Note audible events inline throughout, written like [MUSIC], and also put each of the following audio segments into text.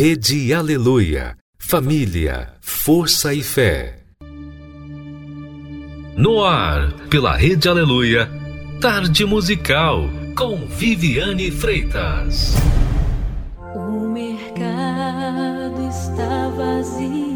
Rede Aleluia. Família, força e fé. No ar, pela Rede Aleluia, Tarde Musical, com Viviane Freitas. O mercado está vazio,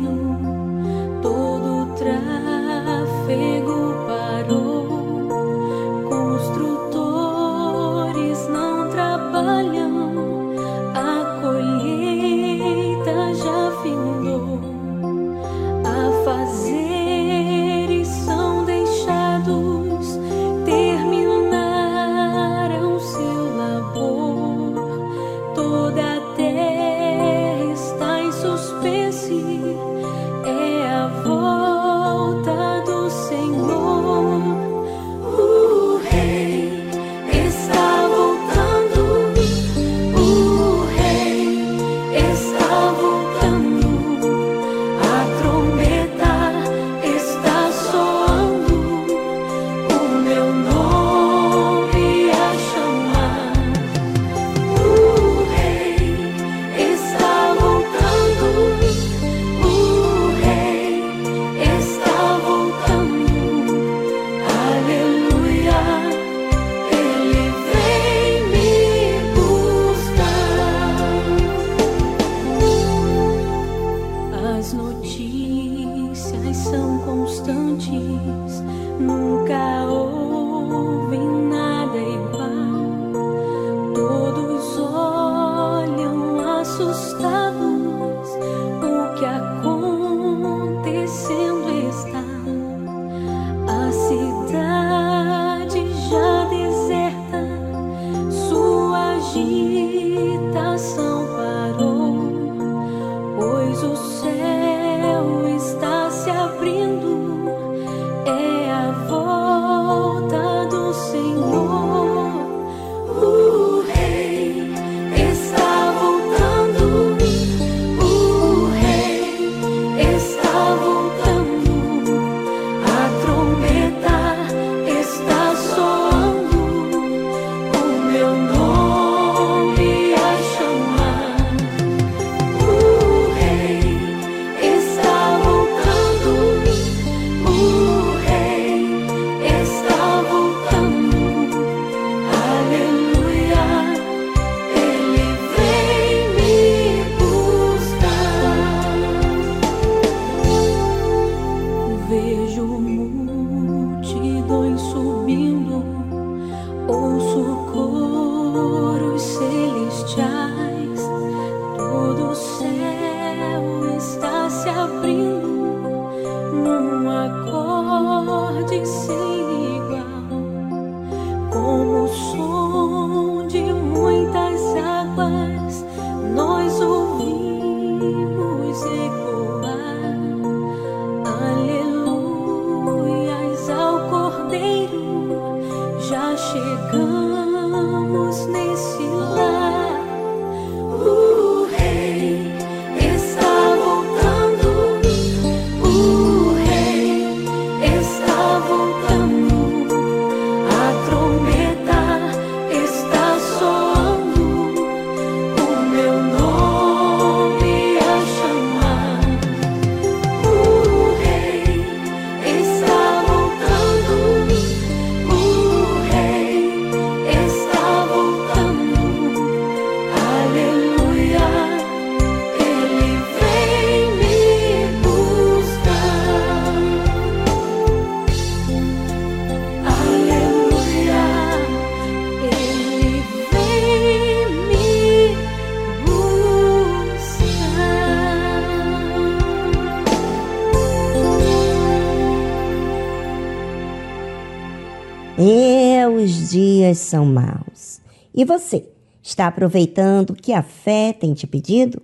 dias são maus. E você, está aproveitando o que a fé tem te pedido?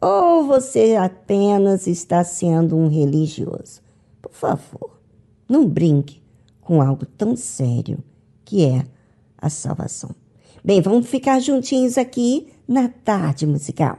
Ou você apenas está sendo um religioso? Por favor, não brinque com algo tão sério que é a salvação. Bem, vamos ficar juntinhos aqui na tarde musical.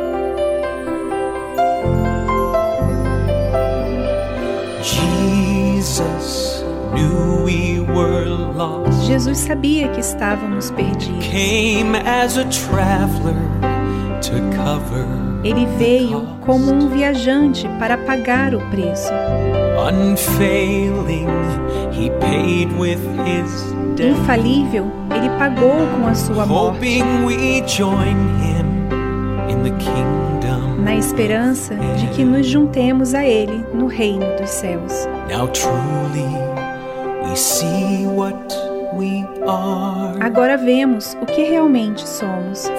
Jesus knew we were lost. Jesus sabia que estávamos perdidos. Came as a traveler to cover Ele veio como um viajante para pagar o preço. Infalível, ele pagou com a sua morte, na esperança de que nos juntemos a ele no reino dos céus. Agora vemos o que realmente somos.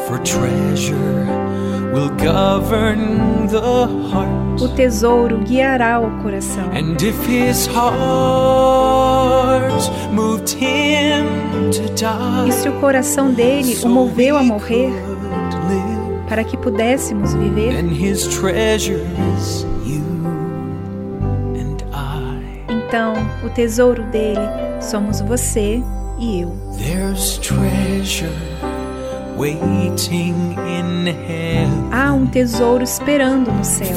O tesouro guiará o coração. E se o coração dele o moveu a morrer para que pudéssemos viver, então o tesouro dele somos você e eu. Há um tesouro esperando no céu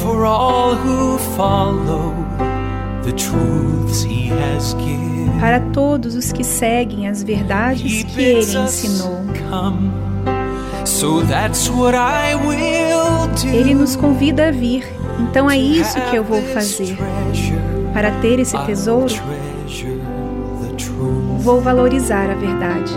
para todos os que seguem as verdades que ele ensinou. Ele nos convida a vir, então é isso que eu vou fazer. Para ter esse tesouro, vou valorizar a verdade.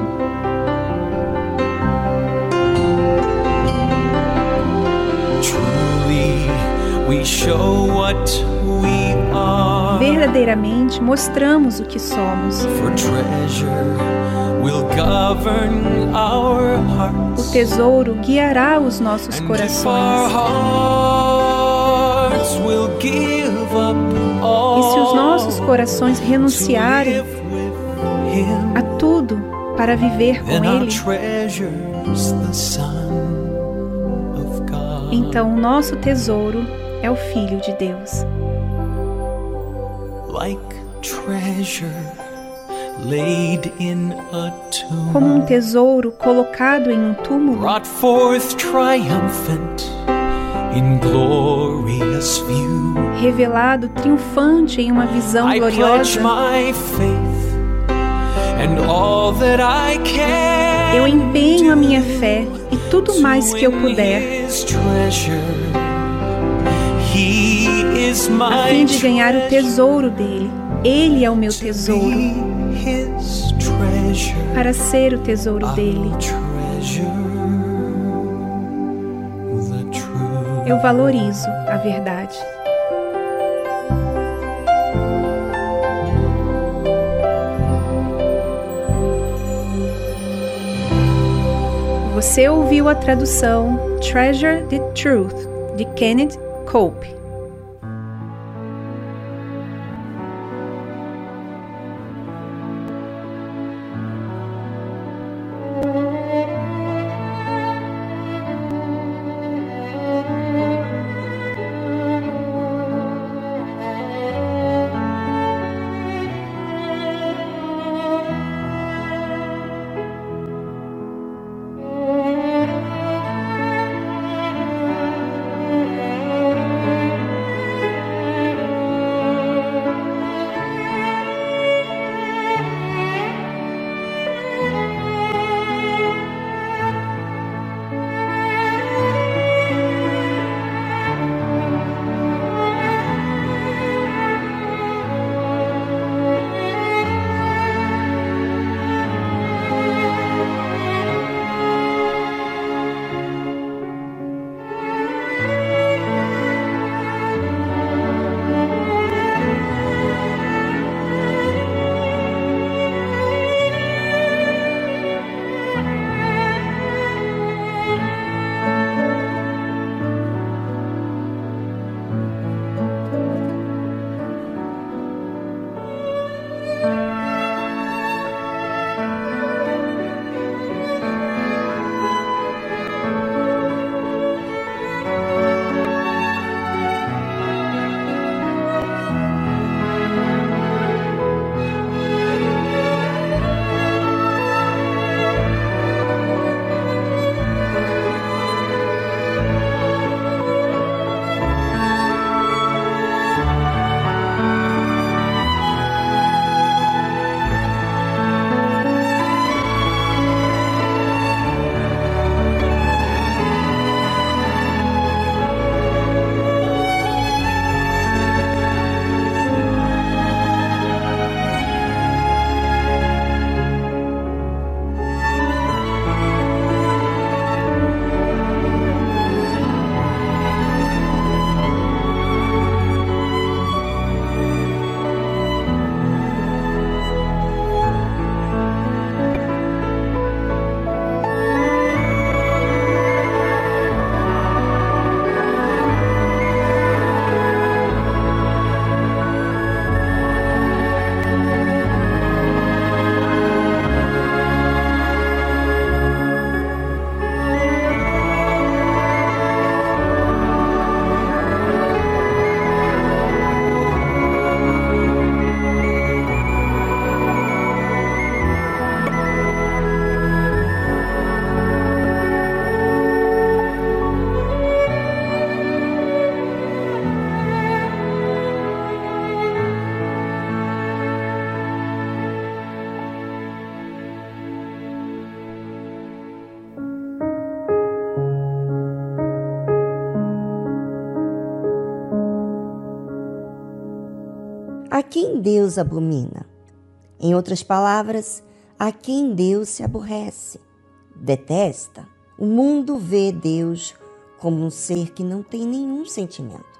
Verdadeiramente mostramos o que somos. O tesouro guiará os nossos corações. E se os nossos corações renunciarem a tudo para viver com Ele, então o nosso tesouro é o Filho de Deus. like treasure Como um tesouro colocado em um túmulo, revelado triunfante em uma visão gloriosa, eu empenho a minha fé e tudo mais que eu puder. a fim de ganhar o tesouro dele. Ele é o meu tesouro. Para ser o tesouro dele, eu valorizo a verdade. Você ouviu a tradução Treasure the Truth de Kenneth Cope. Deus abomina. Em outras palavras, a quem Deus se aborrece, detesta. O mundo vê Deus como um ser que não tem nenhum sentimento.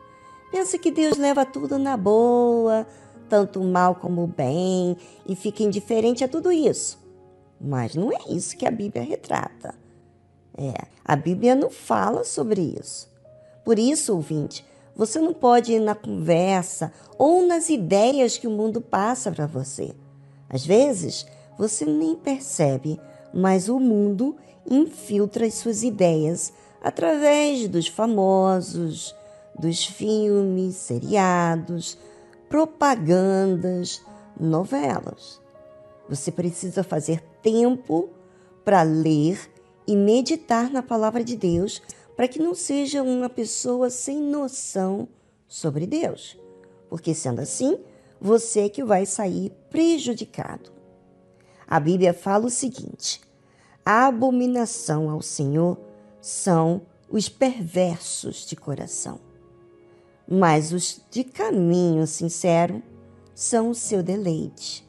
Pensa que Deus leva tudo na boa, tanto o mal como o bem, e fica indiferente a tudo isso. Mas não é isso que a Bíblia retrata. É, a Bíblia não fala sobre isso. Por isso, ouvinte, você não pode ir na conversa ou nas ideias que o mundo passa para você. Às vezes, você nem percebe, mas o mundo infiltra as suas ideias através dos famosos, dos filmes, seriados, propagandas, novelas. Você precisa fazer tempo para ler e meditar na palavra de Deus para que não seja uma pessoa sem noção sobre Deus. Porque sendo assim, você é que vai sair prejudicado. A Bíblia fala o seguinte: a abominação ao Senhor são os perversos de coração, mas os de caminho sincero são o seu deleite.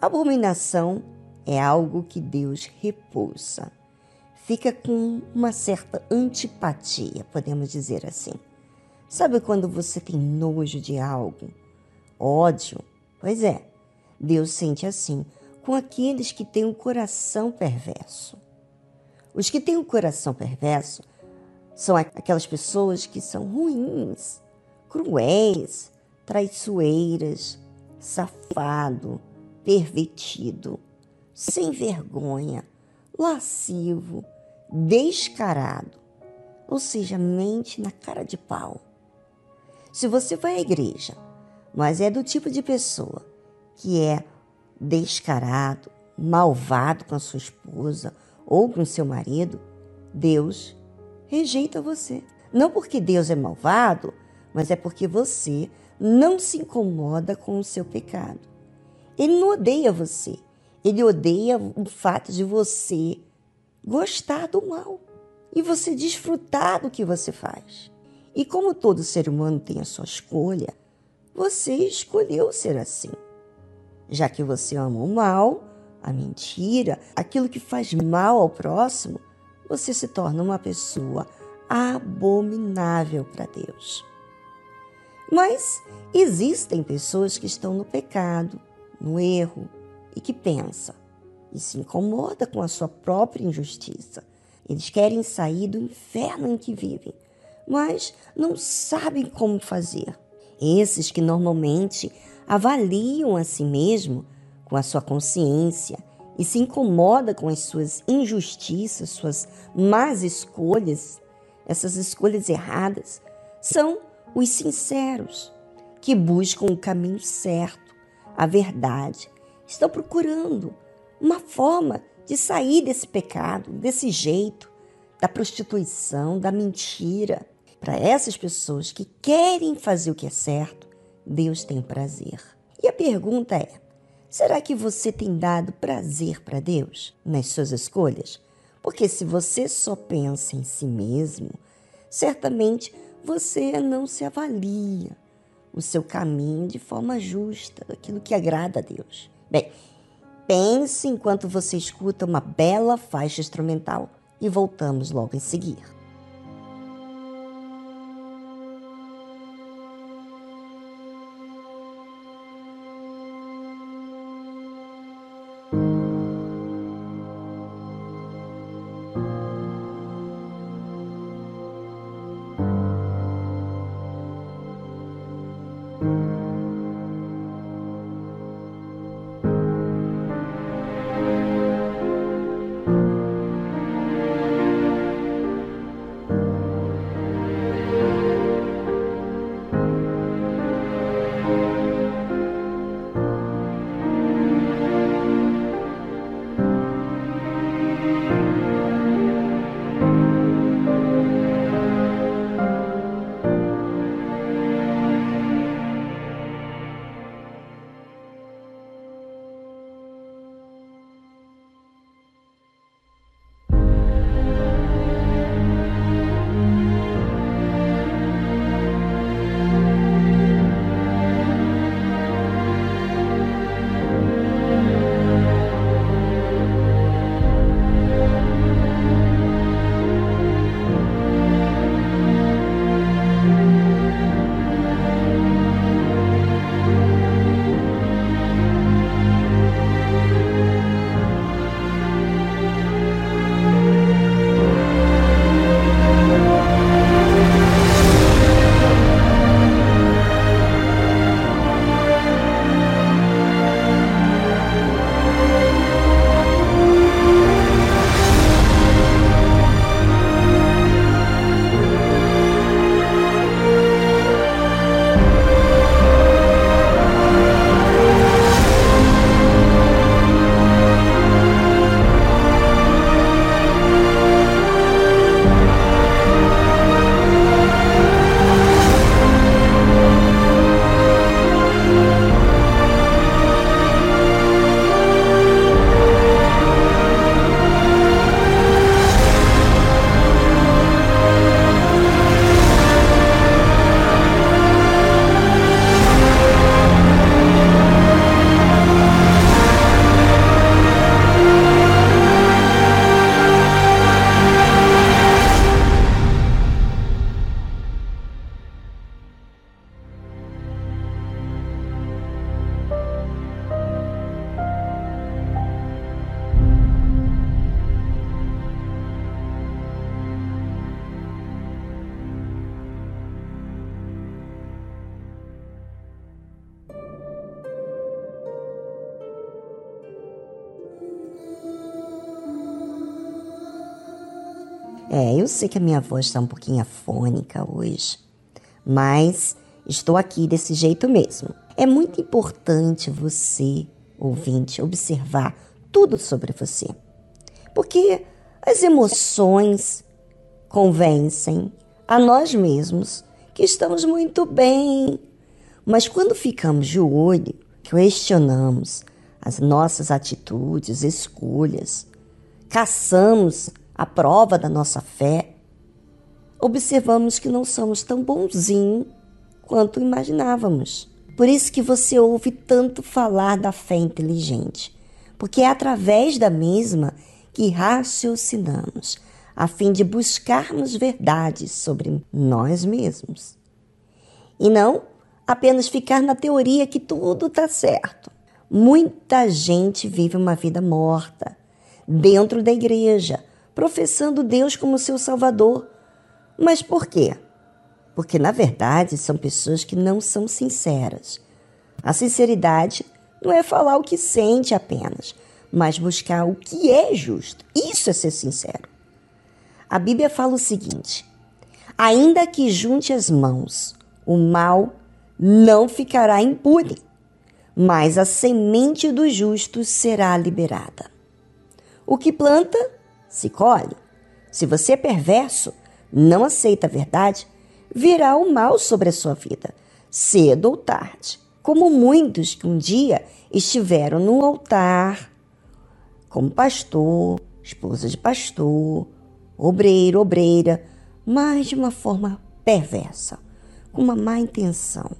Abominação é algo que Deus repulsa fica com uma certa antipatia, podemos dizer assim. Sabe quando você tem nojo de algo? Ódio? Pois é, Deus sente assim com aqueles que têm um coração perverso. Os que têm um coração perverso são aquelas pessoas que são ruins, cruéis, traiçoeiras, safado, pervertido, sem vergonha, lascivo, descarado, ou seja, mente na cara de pau. Se você vai à igreja, mas é do tipo de pessoa que é descarado, malvado com a sua esposa ou com seu marido, Deus rejeita você. Não porque Deus é malvado, mas é porque você não se incomoda com o seu pecado. Ele não odeia você. Ele odeia o fato de você gostar do mal e você desfrutar do que você faz. E como todo ser humano tem a sua escolha, você escolheu ser assim. Já que você ama o mal, a mentira, aquilo que faz mal ao próximo, você se torna uma pessoa abominável para Deus. Mas existem pessoas que estão no pecado, no erro e que pensam: e se incomoda com a sua própria injustiça. Eles querem sair do inferno em que vivem, mas não sabem como fazer. Esses que normalmente avaliam a si mesmo com a sua consciência e se incomoda com as suas injustiças, suas más escolhas, essas escolhas erradas, são os sinceros, que buscam o caminho certo, a verdade, estão procurando uma forma de sair desse pecado, desse jeito, da prostituição, da mentira. Para essas pessoas que querem fazer o que é certo, Deus tem prazer. E a pergunta é: será que você tem dado prazer para Deus nas suas escolhas? Porque se você só pensa em si mesmo, certamente você não se avalia o seu caminho de forma justa, aquilo que agrada a Deus. Bem, Pense enquanto você escuta uma bela faixa instrumental e voltamos logo em seguir. Sei que a minha voz está um pouquinho afônica hoje, mas estou aqui desse jeito mesmo. É muito importante você, ouvinte, observar tudo sobre você. Porque as emoções convencem a nós mesmos que estamos muito bem. Mas quando ficamos de olho, questionamos as nossas atitudes, escolhas, caçamos a prova da nossa fé, observamos que não somos tão bonzinhos quanto imaginávamos. Por isso que você ouve tanto falar da fé inteligente, porque é através da mesma que raciocinamos, a fim de buscarmos verdades sobre nós mesmos. E não apenas ficar na teoria que tudo está certo. Muita gente vive uma vida morta dentro da igreja, professando Deus como seu Salvador. Mas por quê? Porque, na verdade, são pessoas que não são sinceras. A sinceridade não é falar o que sente apenas, mas buscar o que é justo. Isso é ser sincero. A Bíblia fala o seguinte: ainda que junte as mãos, o mal não ficará impune, mas a semente dos justos será liberada. O que planta, se colhe. Se você é perverso, não aceita a verdade, virá o mal sobre a sua vida, cedo ou tarde. Como muitos que um dia estiveram no altar, como pastor, esposa de pastor, obreiro, obreira, mas de uma forma perversa, com uma má intenção.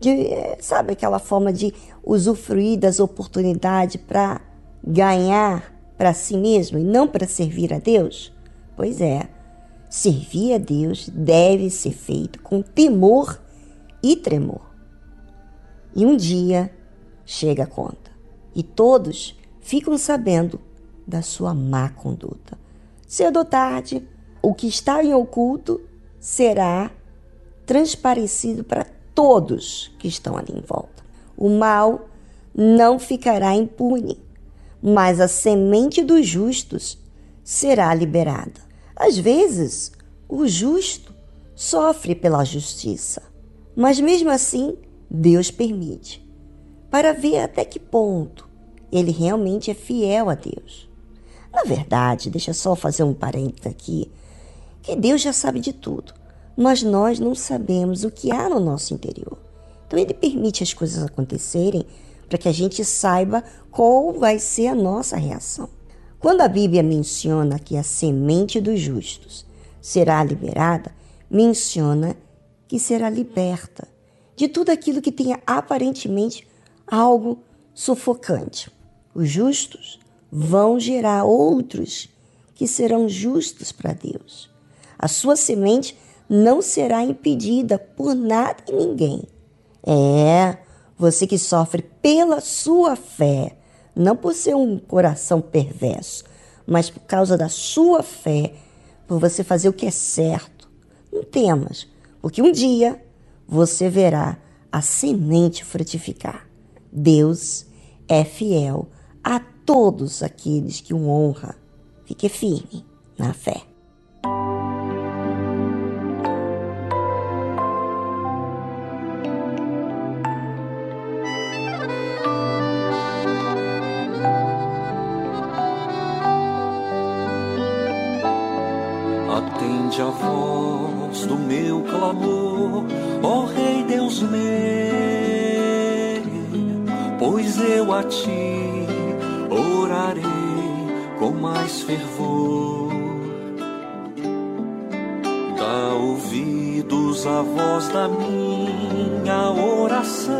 De, sabe aquela forma de usufruir das oportunidades para ganhar para si mesmo e não para servir a Deus? Pois é, servir a Deus deve ser feito com temor e tremor. E um dia chega a conta e todos ficam sabendo da sua má conduta. Cedo ou tarde, o que está em oculto será transparecido para todos que estão ali em volta. O mal não ficará impune, mas a semente dos justos será liberada. Às vezes, o justo sofre pela justiça, mas mesmo assim, Deus permite, para ver até que ponto ele realmente é fiel a Deus. Na verdade, deixa só fazer um parênteses aqui, que Deus já sabe de tudo, mas nós não sabemos o que há no nosso interior. Então ele permite as coisas acontecerem para que a gente saiba qual vai ser a nossa reação. Quando a Bíblia menciona que a semente dos justos será liberada, menciona que será liberta de tudo aquilo que tenha aparentemente algo sufocante. Os justos vão gerar outros que serão justos para Deus. A sua semente não será impedida por nada e ninguém. É, você que sofre pela sua fé, não por ser um coração perverso, mas por causa da sua fé, por você fazer o que é certo. Não temas, porque um dia você verá a semente frutificar. Deus é fiel a todos aqueles que o honra. Fique firme na fé. Atende a voz do meu clamor, ó Rei Deus meu, pois eu a ti orarei com mais fervor. Dá ouvidos à voz da minha oração,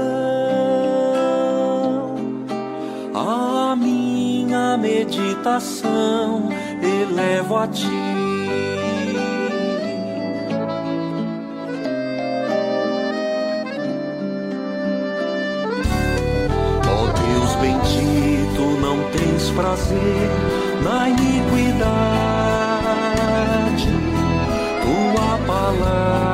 a minha meditação elevo a ti. Bendito, não tens prazer na iniquidade. Tua palavra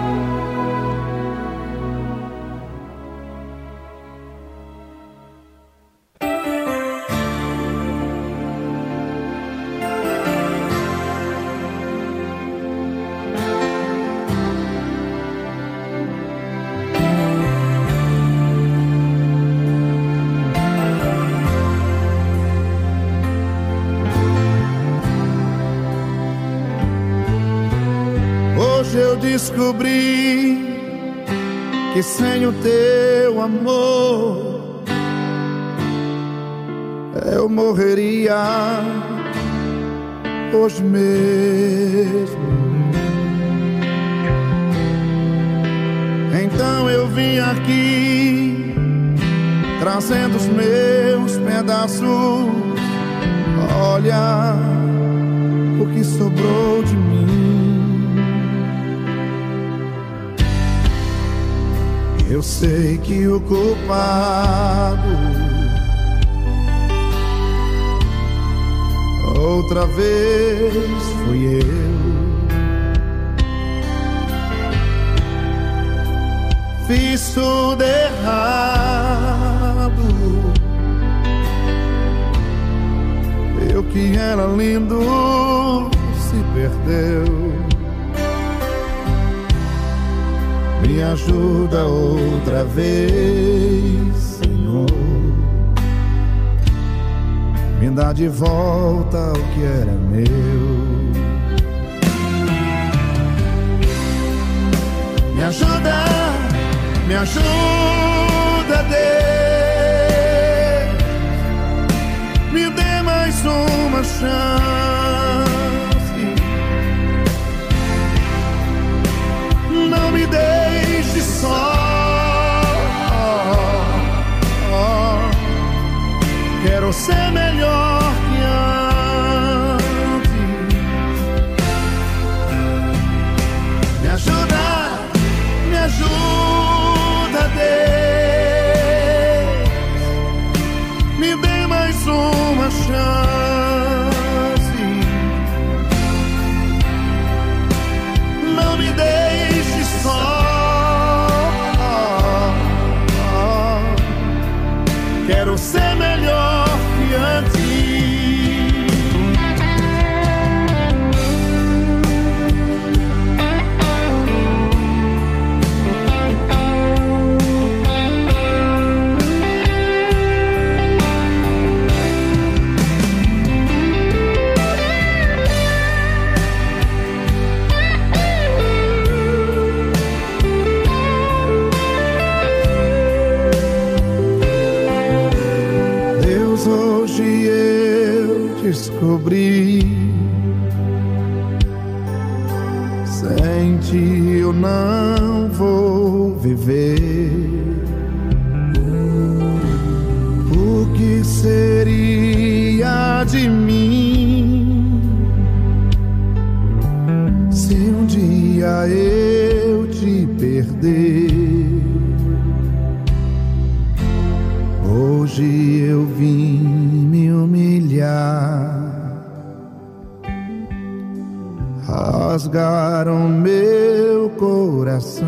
rasgaram meu coração.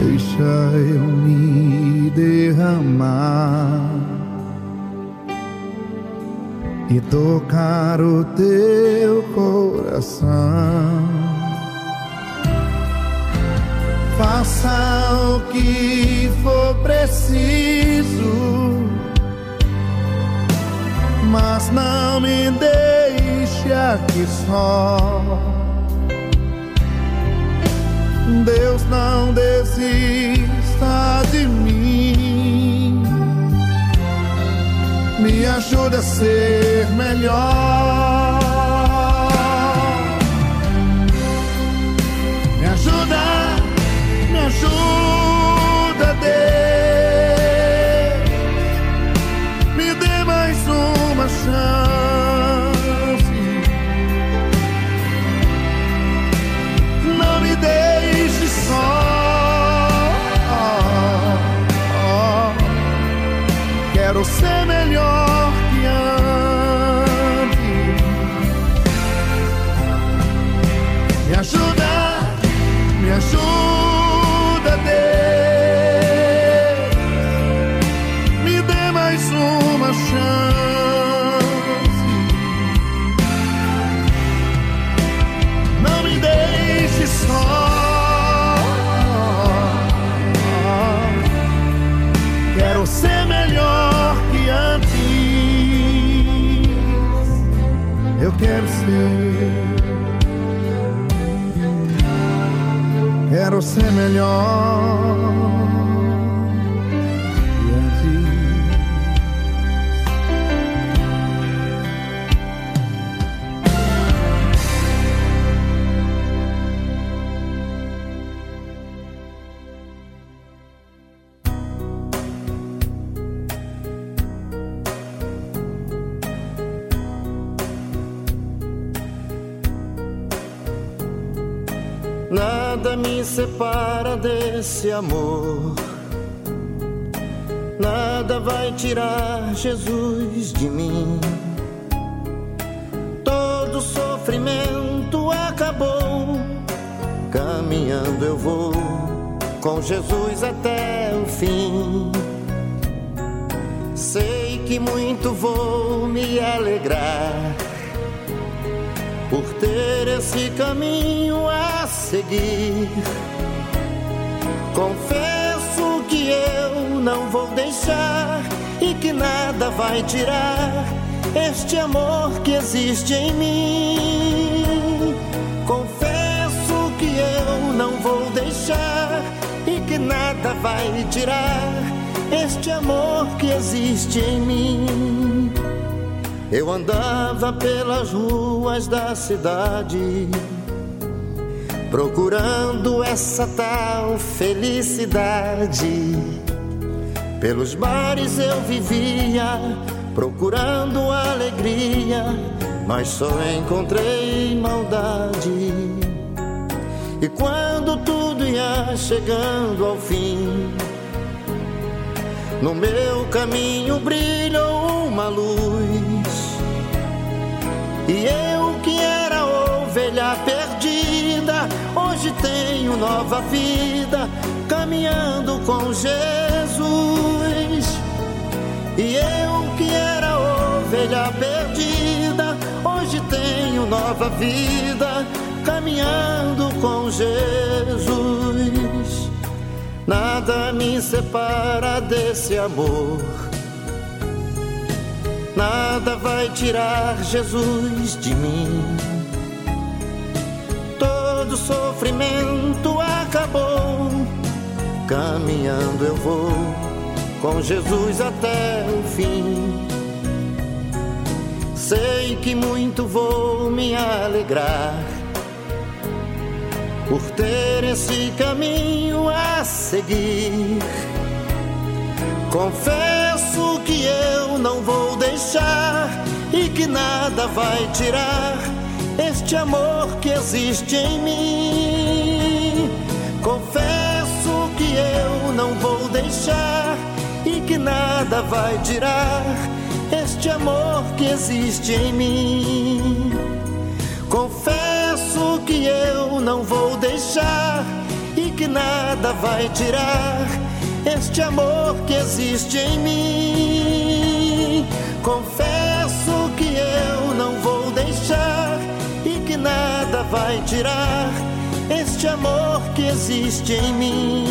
Deixa eu me derramar e tocar o teu coração. Faça o que for preciso mas não me dê Aqui só. Deus não desista de mim. Me ajuda a ser melhor. quero ser. Quero ser melhor. Separa desse amor. Nada vai tirar Jesus de mim. Todo sofrimento acabou. Caminhando eu vou com Jesus até o fim. Sei que muito vou me alegrar por ter esse caminho a seguir. Confesso que eu não vou deixar e que nada vai tirar este amor que existe em mim. Confesso que eu não vou deixar e que nada vai tirar este amor que existe em mim. Eu andava pelas ruas da cidade, procurando essa tal felicidade. Pelos bares eu vivia, procurando alegria, mas só encontrei maldade. E quando tudo ia chegando ao fim, no meu caminho brilhou uma luz e eu que era ovelha perdida, tenho nova vida, caminhando com Jesus. E eu que era ovelha perdida, hoje tenho nova vida, caminhando com Jesus. Nada me separa desse amor nada vai tirar Jesus de mim. Todo sofrimento acabou, caminhando eu vou com Jesus até o fim. Sei que muito vou me alegrar por ter esse caminho a seguir. Confesso que eu não vou deixar e que nada vai tirar este amor que existe em mim. Confesso que eu não vou deixar e que nada vai tirar este amor que existe em mim. Confesso que eu não vou deixar e que nada vai tirar este amor que existe em mim. Confesso que eu não vou deixar nada vai tirar este amor que existe em mim.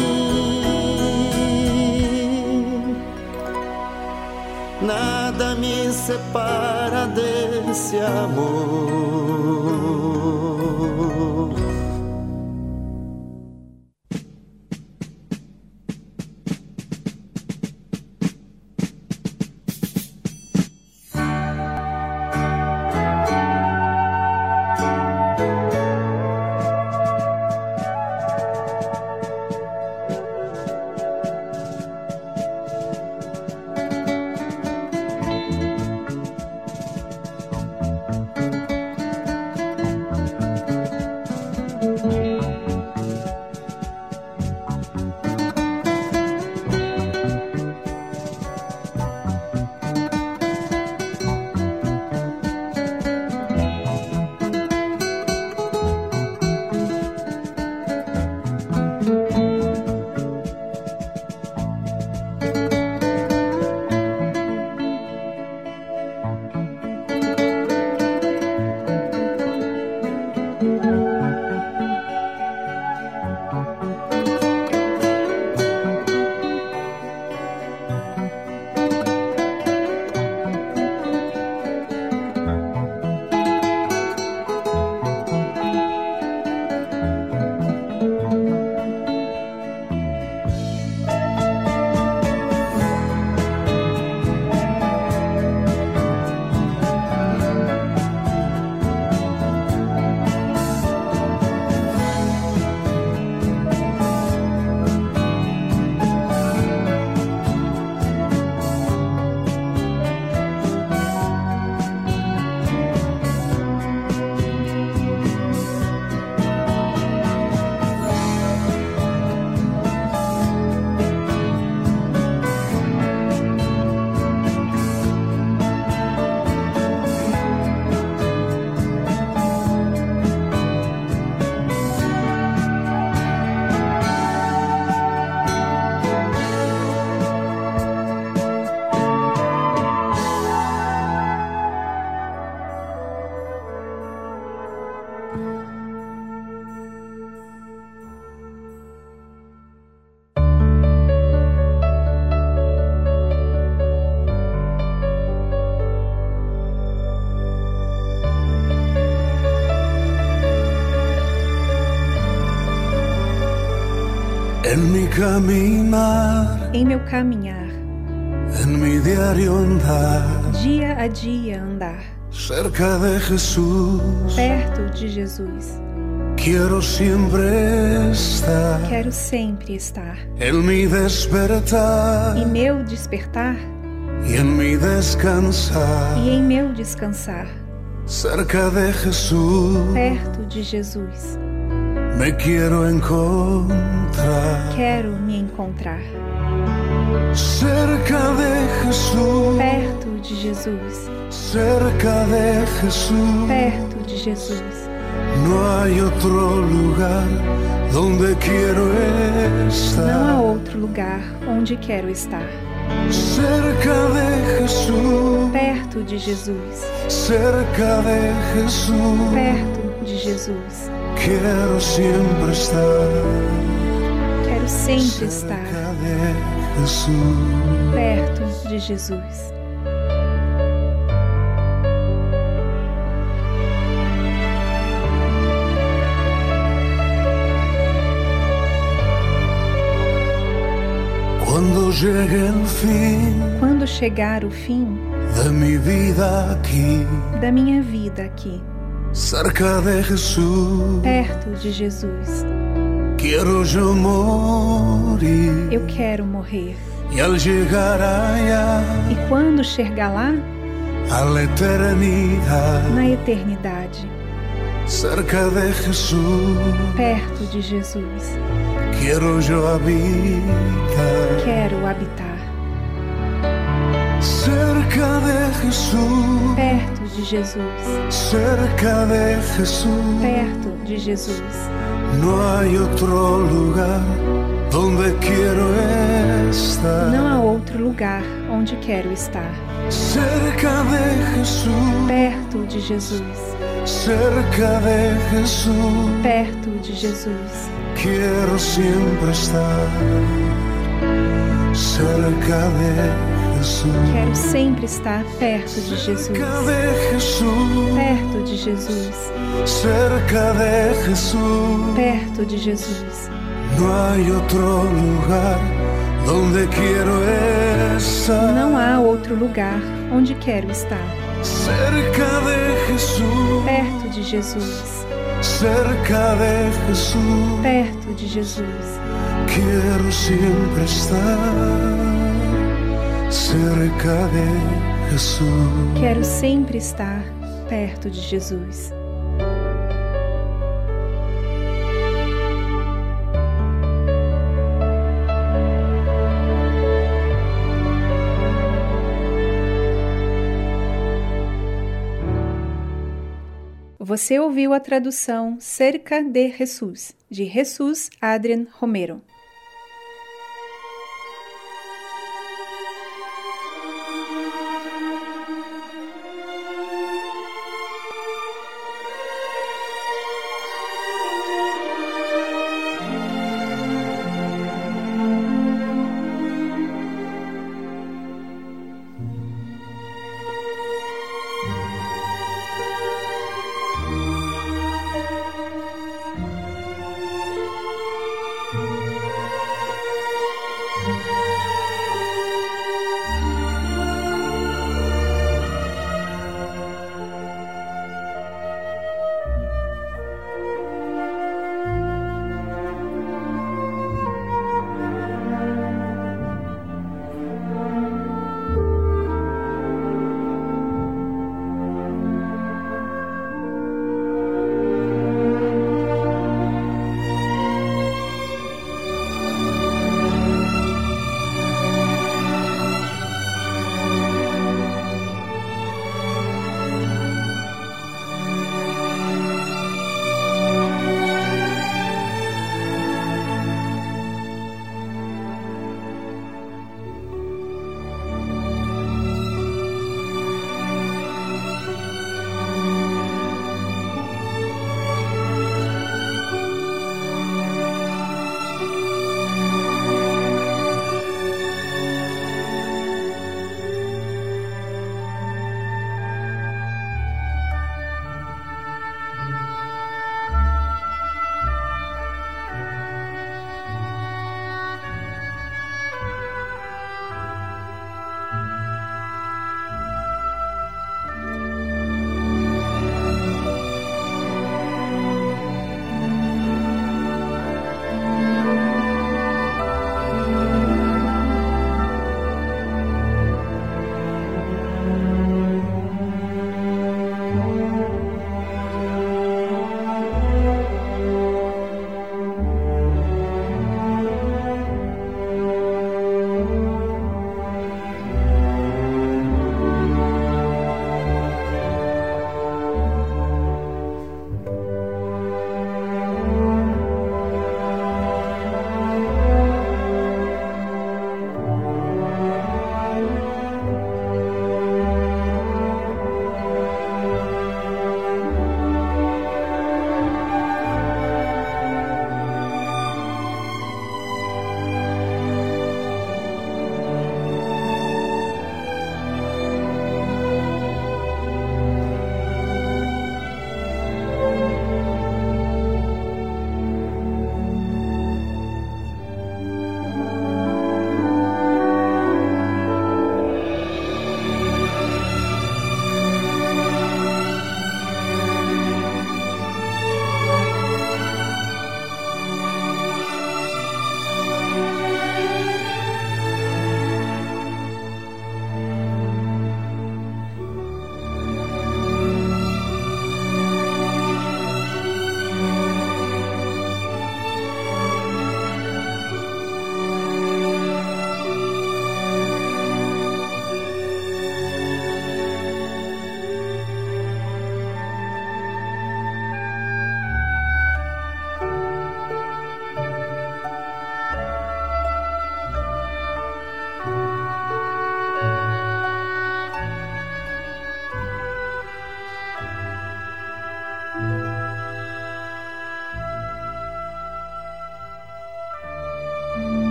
Nada me separa desse amor. Caminar, em meu caminhar, en mi diario andar, dia a dia andar, cerca de Jesús, perto de Jesus. quiero siempre estar. Quero sempre estar. En mi despertar Em meu despertar y en mi descansar, e em meu descansar, cerca de Jesús, perto de Jesus. me quiero encontrar. Quero encontrar. Cerca de Jesús, Perto de Jesus. cerca de Jesús, Perto de Jesus. no hay otro lugar donde quiero Não há estar. outro lugar onde quero estar. Cerca de Jesús, Perto de Jesus. cerca de Jesús, Perto de Jesus. quiero siempre estar. Sempre estar perto de Jesus. Quando chegar o fim da minha vida aqui, cerca de Jesús, perto de Jesus. Eu quero morrer. Llegar allá E quando chegar lá, a la eternidad, na eternidade, cerca de Jesús, perto de Jesus, quiero yo habitar. quero habitar. Cerca de Jesús, Perto de Jesus, cerca de Jesús, perto de Jesus. No hay otro lugar donde quiero estar. Não há outro lugar onde quero estar. Cerca de Jesús, Perto de Jesus, cerca de Jesús, perto de Jesus. quiero siempre estar. Cerca de Quero sempre estar perto de Jesus. cerca de Jesús, Perto de Jesus, cerca de Jesús. perto de Jesus. Não há outro lugar onde quero estar. Cerca de Jesús, Perto de Jesus, cerca de Jesús. perto de Jesus. Quiero siempre estar. Quero sempre estar perto de Jesus. Você ouviu a tradução Cerca de Jesus, de Jesus Adrian Romero.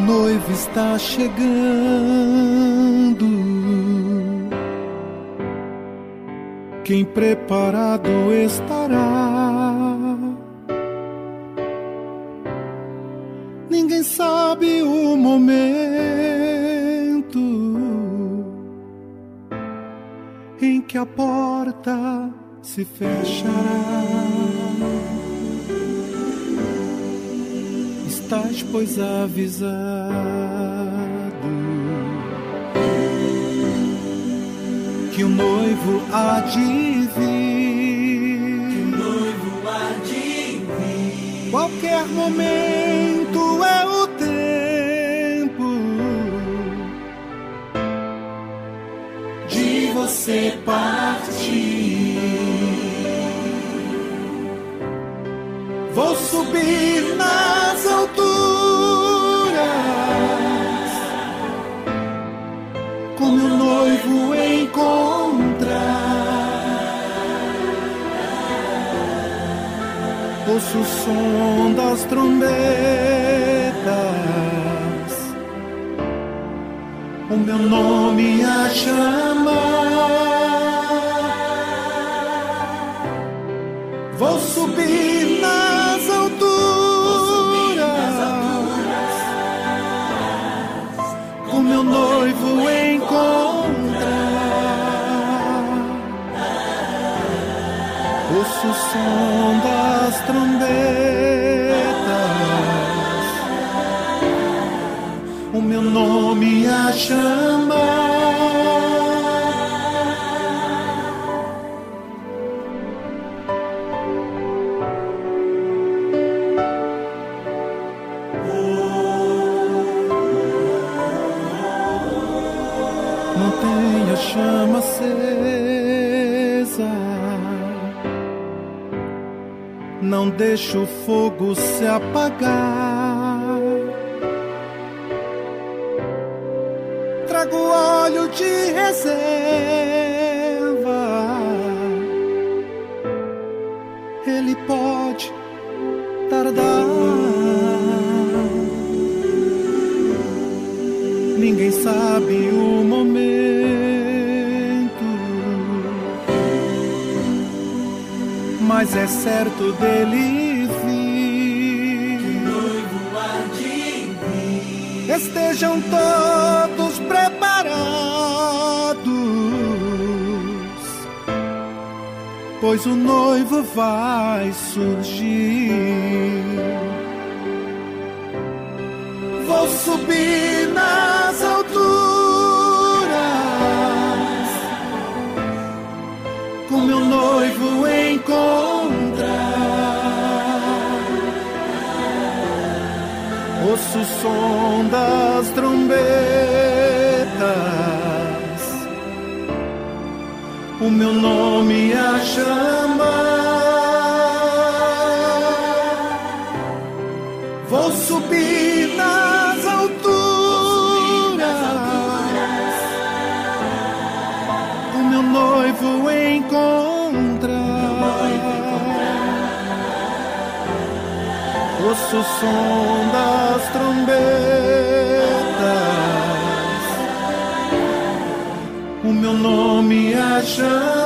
Noivo está chegando. Quem preparado estará. Pois, avisado. Que o noivo há de vir. Noivo há de vir. Qualquer momento é o tempo de você partir. Vou subir nas som das trombetas, o meu nome a chamar. Vou subir Não deixe o fogo se apagar. Trago óleo de reserva. Ele pode tardar. Ninguém sabe o momento mas é certo dele Estejam todos preparados, pois o noivo vai surgir. Vou subir nas alturas com meu noivo encontrar. Ouço som das trombetas, o meu nome a chamar. Vou subir nas alturas, o meu noivo encontrar. Ouço o som o meu nome a chamar,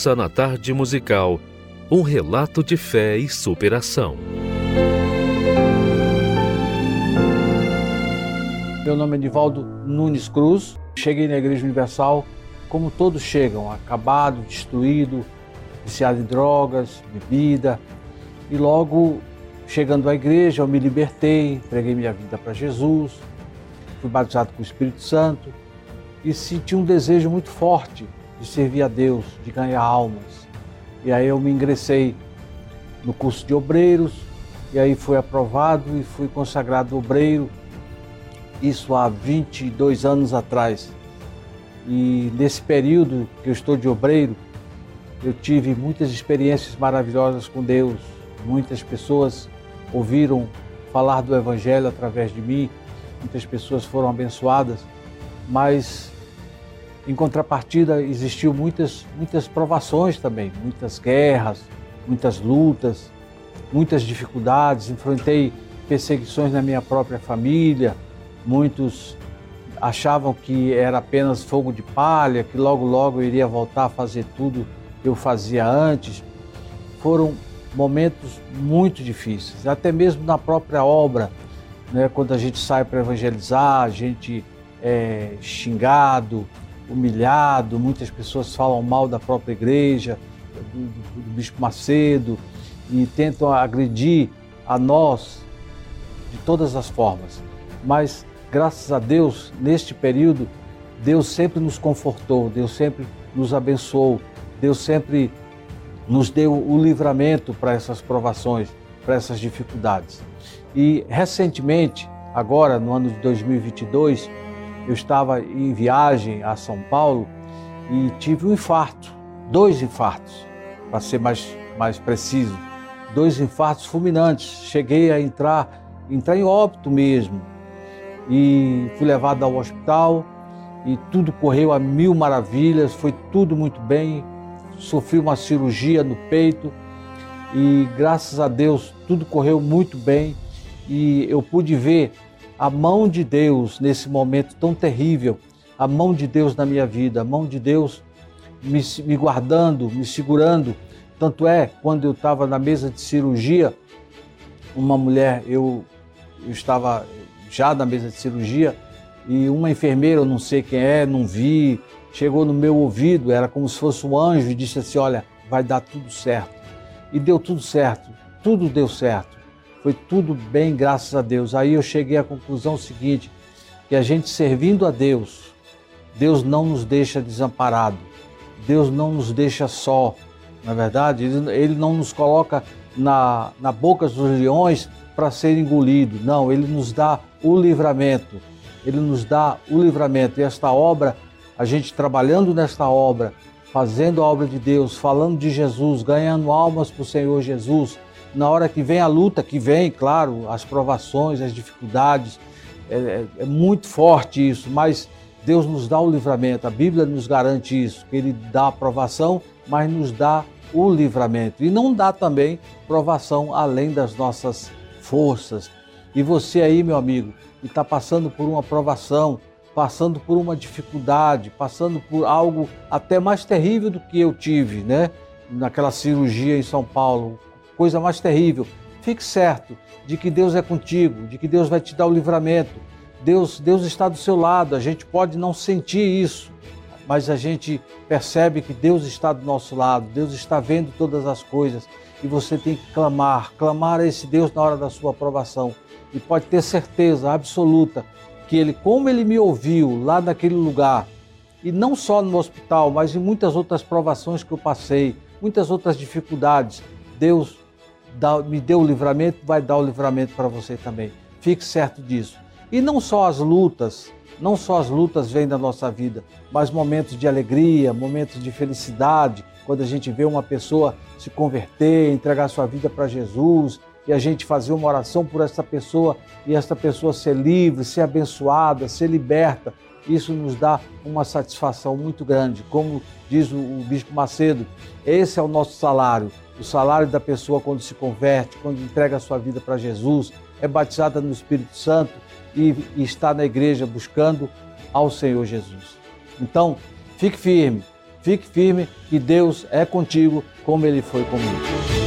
Ouça na tarde musical um relato de fé e superação. Meu nome é Nivaldo Nunes Cruz. Cheguei na Igreja Universal como todos chegam, acabado, destruído, viciado em drogas, bebida. E logo chegando à igreja, eu me libertei, entreguei minha vida para Jesus, fui batizado com o Espírito Santo e senti um desejo muito forte de servir a Deus, de ganhar almas. E aí eu me ingressei no curso de obreiros, e aí fui aprovado e fui consagrado obreiro, isso há 22 anos atrás. E nesse período que eu estou de obreiro, eu tive muitas experiências maravilhosas com Deus. Muitas pessoas ouviram falar do Evangelho através de mim, muitas pessoas foram abençoadas, mas em contrapartida, existiu muitas, muitas provações também, muitas guerras, muitas lutas, muitas dificuldades. Enfrentei perseguições na minha própria família. Muitos achavam que era apenas fogo de palha, que logo logo eu iria voltar a fazer tudo que eu fazia antes. Foram momentos muito difíceis, até mesmo na própria obra, né? quando a gente sai para evangelizar, a gente é xingado, humilhado, muitas pessoas falam mal da própria igreja, do, do, do Bispo Macedo, e tentam agredir a nós de todas as formas. Mas, graças a Deus, neste período, Deus sempre nos confortou, Deus sempre nos abençoou, Deus sempre nos deu o livramento para essas provações, para essas dificuldades. E recentemente, agora no ano de 2022, eu estava em viagem a São Paulo e tive um infarto, dois infartos, para ser mais, mais preciso, dois infartos fulminantes. Cheguei a entrar, entrar em óbito mesmo e fui levado ao hospital e tudo correu a mil maravilhas, foi tudo muito bem. Sofri uma cirurgia no peito e graças a Deus tudo correu muito bem e eu pude ver a mão de Deus nesse momento tão terrível, a mão de Deus na minha vida, a mão de Deus me, me guardando, me segurando. Tanto é, quando eu estava na mesa de cirurgia, uma mulher, eu, eu estava já na mesa de cirurgia, e uma enfermeira, eu não sei quem é, não vi, chegou no meu ouvido, era como se fosse um anjo, e disse assim: Olha, vai dar tudo certo. E deu tudo certo, tudo deu certo. Foi tudo bem, graças a Deus. Aí eu cheguei à conclusão seguinte: que a gente servindo a Deus, Deus não nos deixa desamparado, Deus não nos deixa só, na é verdade, ele, ele não nos coloca na, na boca dos leões para ser engolido, não, Ele nos dá o livramento, Ele nos dá o livramento. E esta obra, a gente trabalhando nesta obra, fazendo a obra de Deus, falando de Jesus, ganhando almas para o Senhor Jesus, na hora que vem a luta, que vem, claro, as provações, as dificuldades, é, é, é, muito forte isso, mas Deus nos dá o livramento, a Bíblia nos garante isso, que Ele dá a provação, mas nos dá o livramento. E não dá também provação além das nossas forças. E você aí, meu amigo, que está passando por uma provação, passando por uma dificuldade, passando por algo até mais terrível do que eu tive, né? Naquela cirurgia em São Paulo, coisa mais terrível. Fique certo de que Deus é contigo, de que Deus vai te dar o livramento. Deus, Deus está do seu lado. A gente pode não sentir isso, mas a gente percebe que Deus está do nosso lado. Deus está vendo todas as coisas e você tem que clamar, clamar a esse Deus na hora da sua aprovação. E pode ter certeza absoluta que ele, como ele me ouviu lá naquele lugar, e não só no hospital, mas em muitas outras provações que eu passei, muitas outras dificuldades, Deus dá, me deu o livramento, vai dar o livramento para você também. Fique certo disso. E não só as lutas, não só as lutas vêm da nossa vida, mas momentos de alegria, momentos de felicidade, quando a gente vê uma pessoa se converter, entregar sua vida para Jesus, e a gente fazer uma oração por essa pessoa e essa pessoa ser livre, ser abençoada, ser liberta, isso nos dá uma satisfação muito grande. Como diz o Bispo Macedo, esse é o nosso salário o salário da pessoa quando se converte, quando entrega a sua vida para Jesus, é batizada no Espírito Santo e, está na igreja buscando ao Senhor Jesus. Então, fique firme, Fique firme que Deus é contigo como ele foi comigo.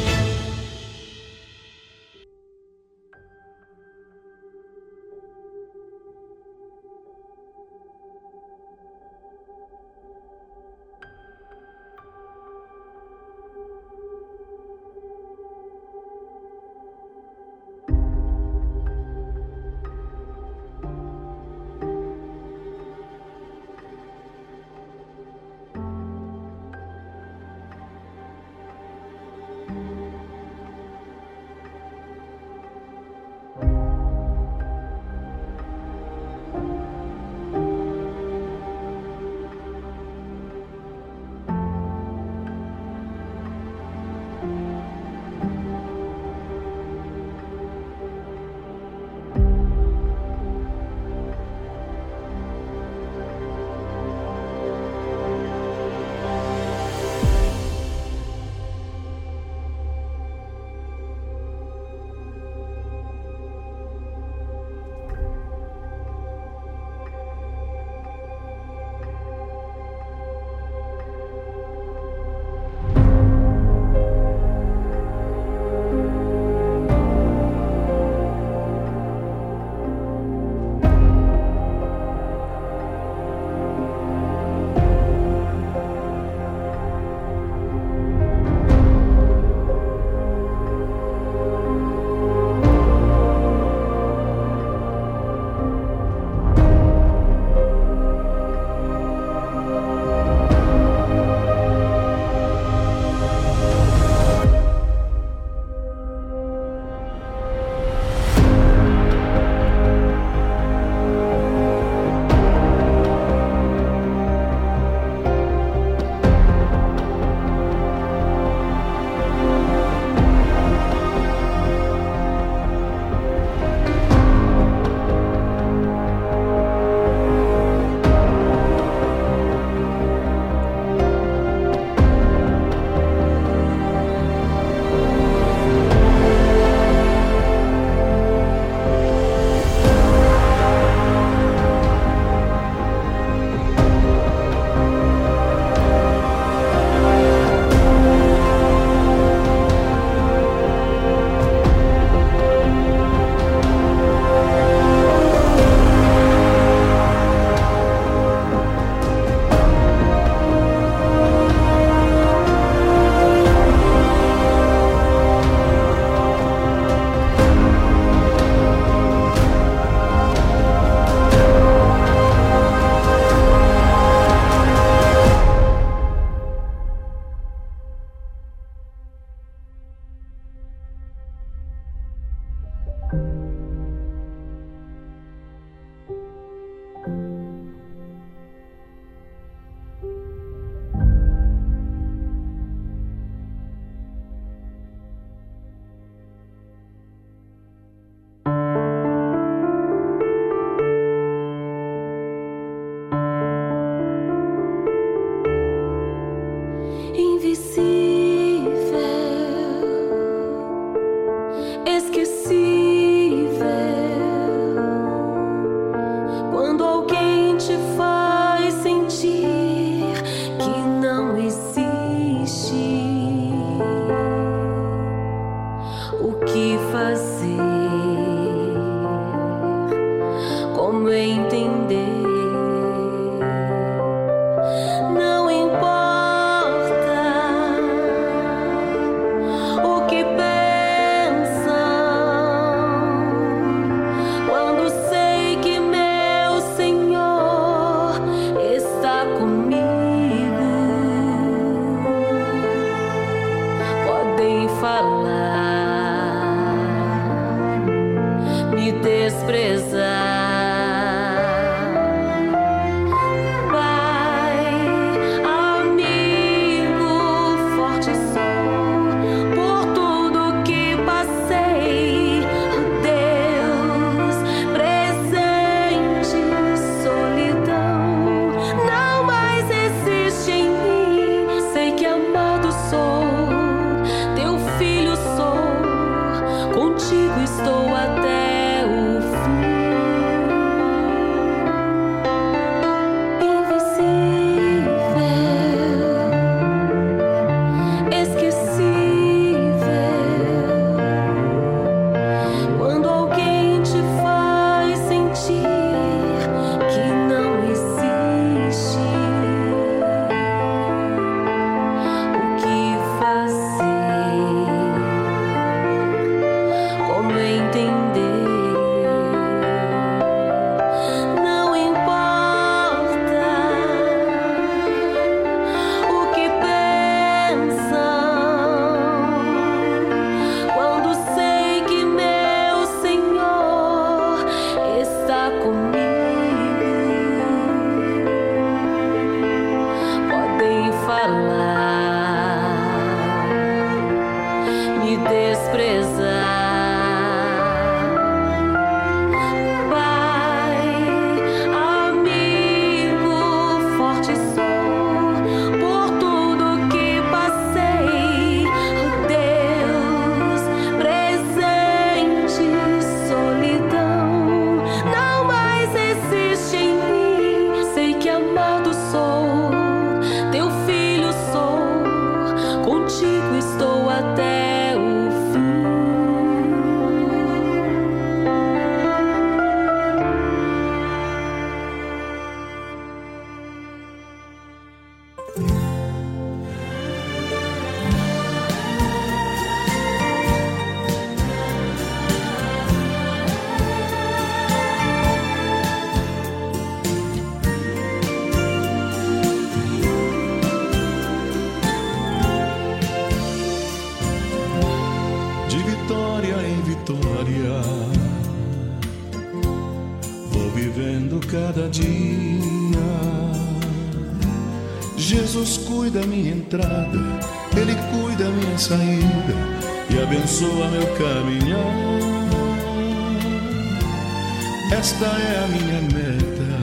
Esta é a minha meta.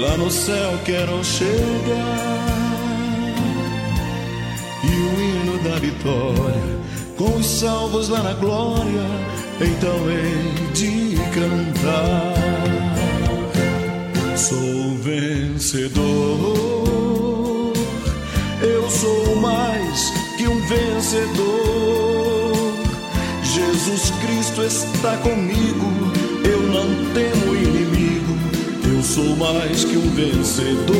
Lá no céu quero chegar e o hino da vitória com os salvos lá na glória, então hei de cantar. Sou vencedor, eu sou mais que um vencedor. Jesus Cristo está comigo, eu não temo inimigo, eu sou mais que um vencedor.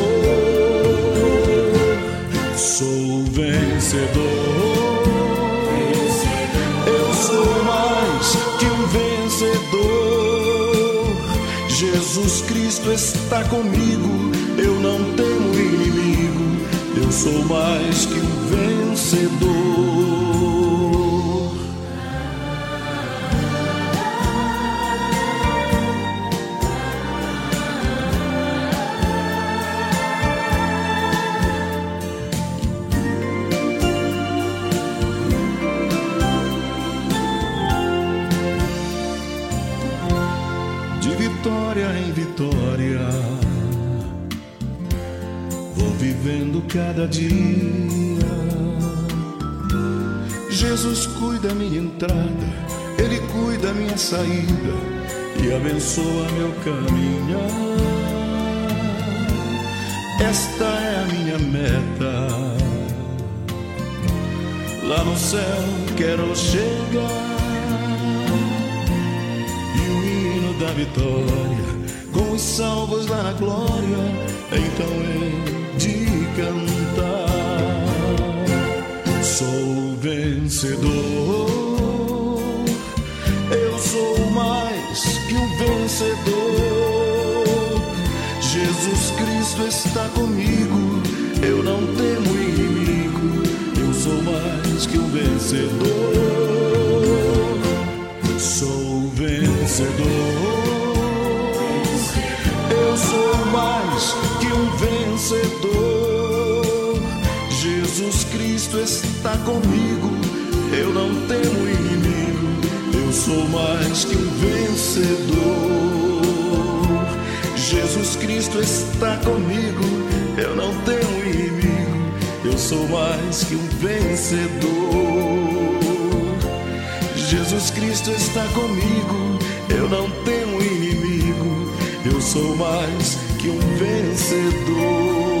Sou vencedor sou mais que um vencedor. Jesus Cristo está comigo, eu não temo inimigo, eu sou mais que um vencedor. Abençoa meu caminhar. Esta é a minha meta. Lá no céu quero chegar e o hino da vitória com os salvos lá na glória. Então é de cantar. Sou vencedor, vencedor. Jesus Cristo está comigo, eu não temo inimigo, eu sou mais que um vencedor. Sou vencedor. Eu sou mais que um vencedor. Jesus Cristo está comigo, eu não temo inimigo, eu sou mais que um vencedor. Jesus Cristo está comigo, eu não temo inimigo, eu sou mais que um vencedor. Jesus Cristo está comigo, eu não temo inimigo, eu sou mais que um vencedor.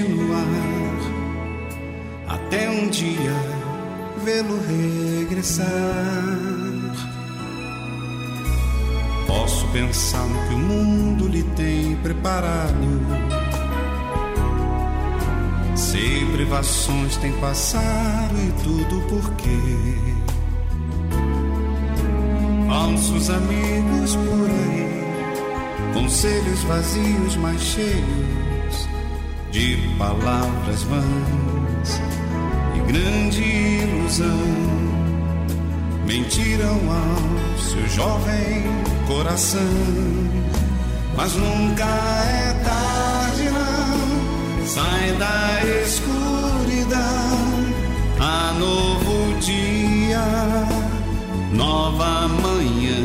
pensar no que o mundo lhe tem preparado. Sei privações tem passado e tudo porque falsos amigos por aí, conselhos vazios mas cheios de palavras vãs e grande ilusão mentiram ao seu jovem coração. Mas nunca é tarde, não. Sai da escuridão. Há novo dia, nova manhã.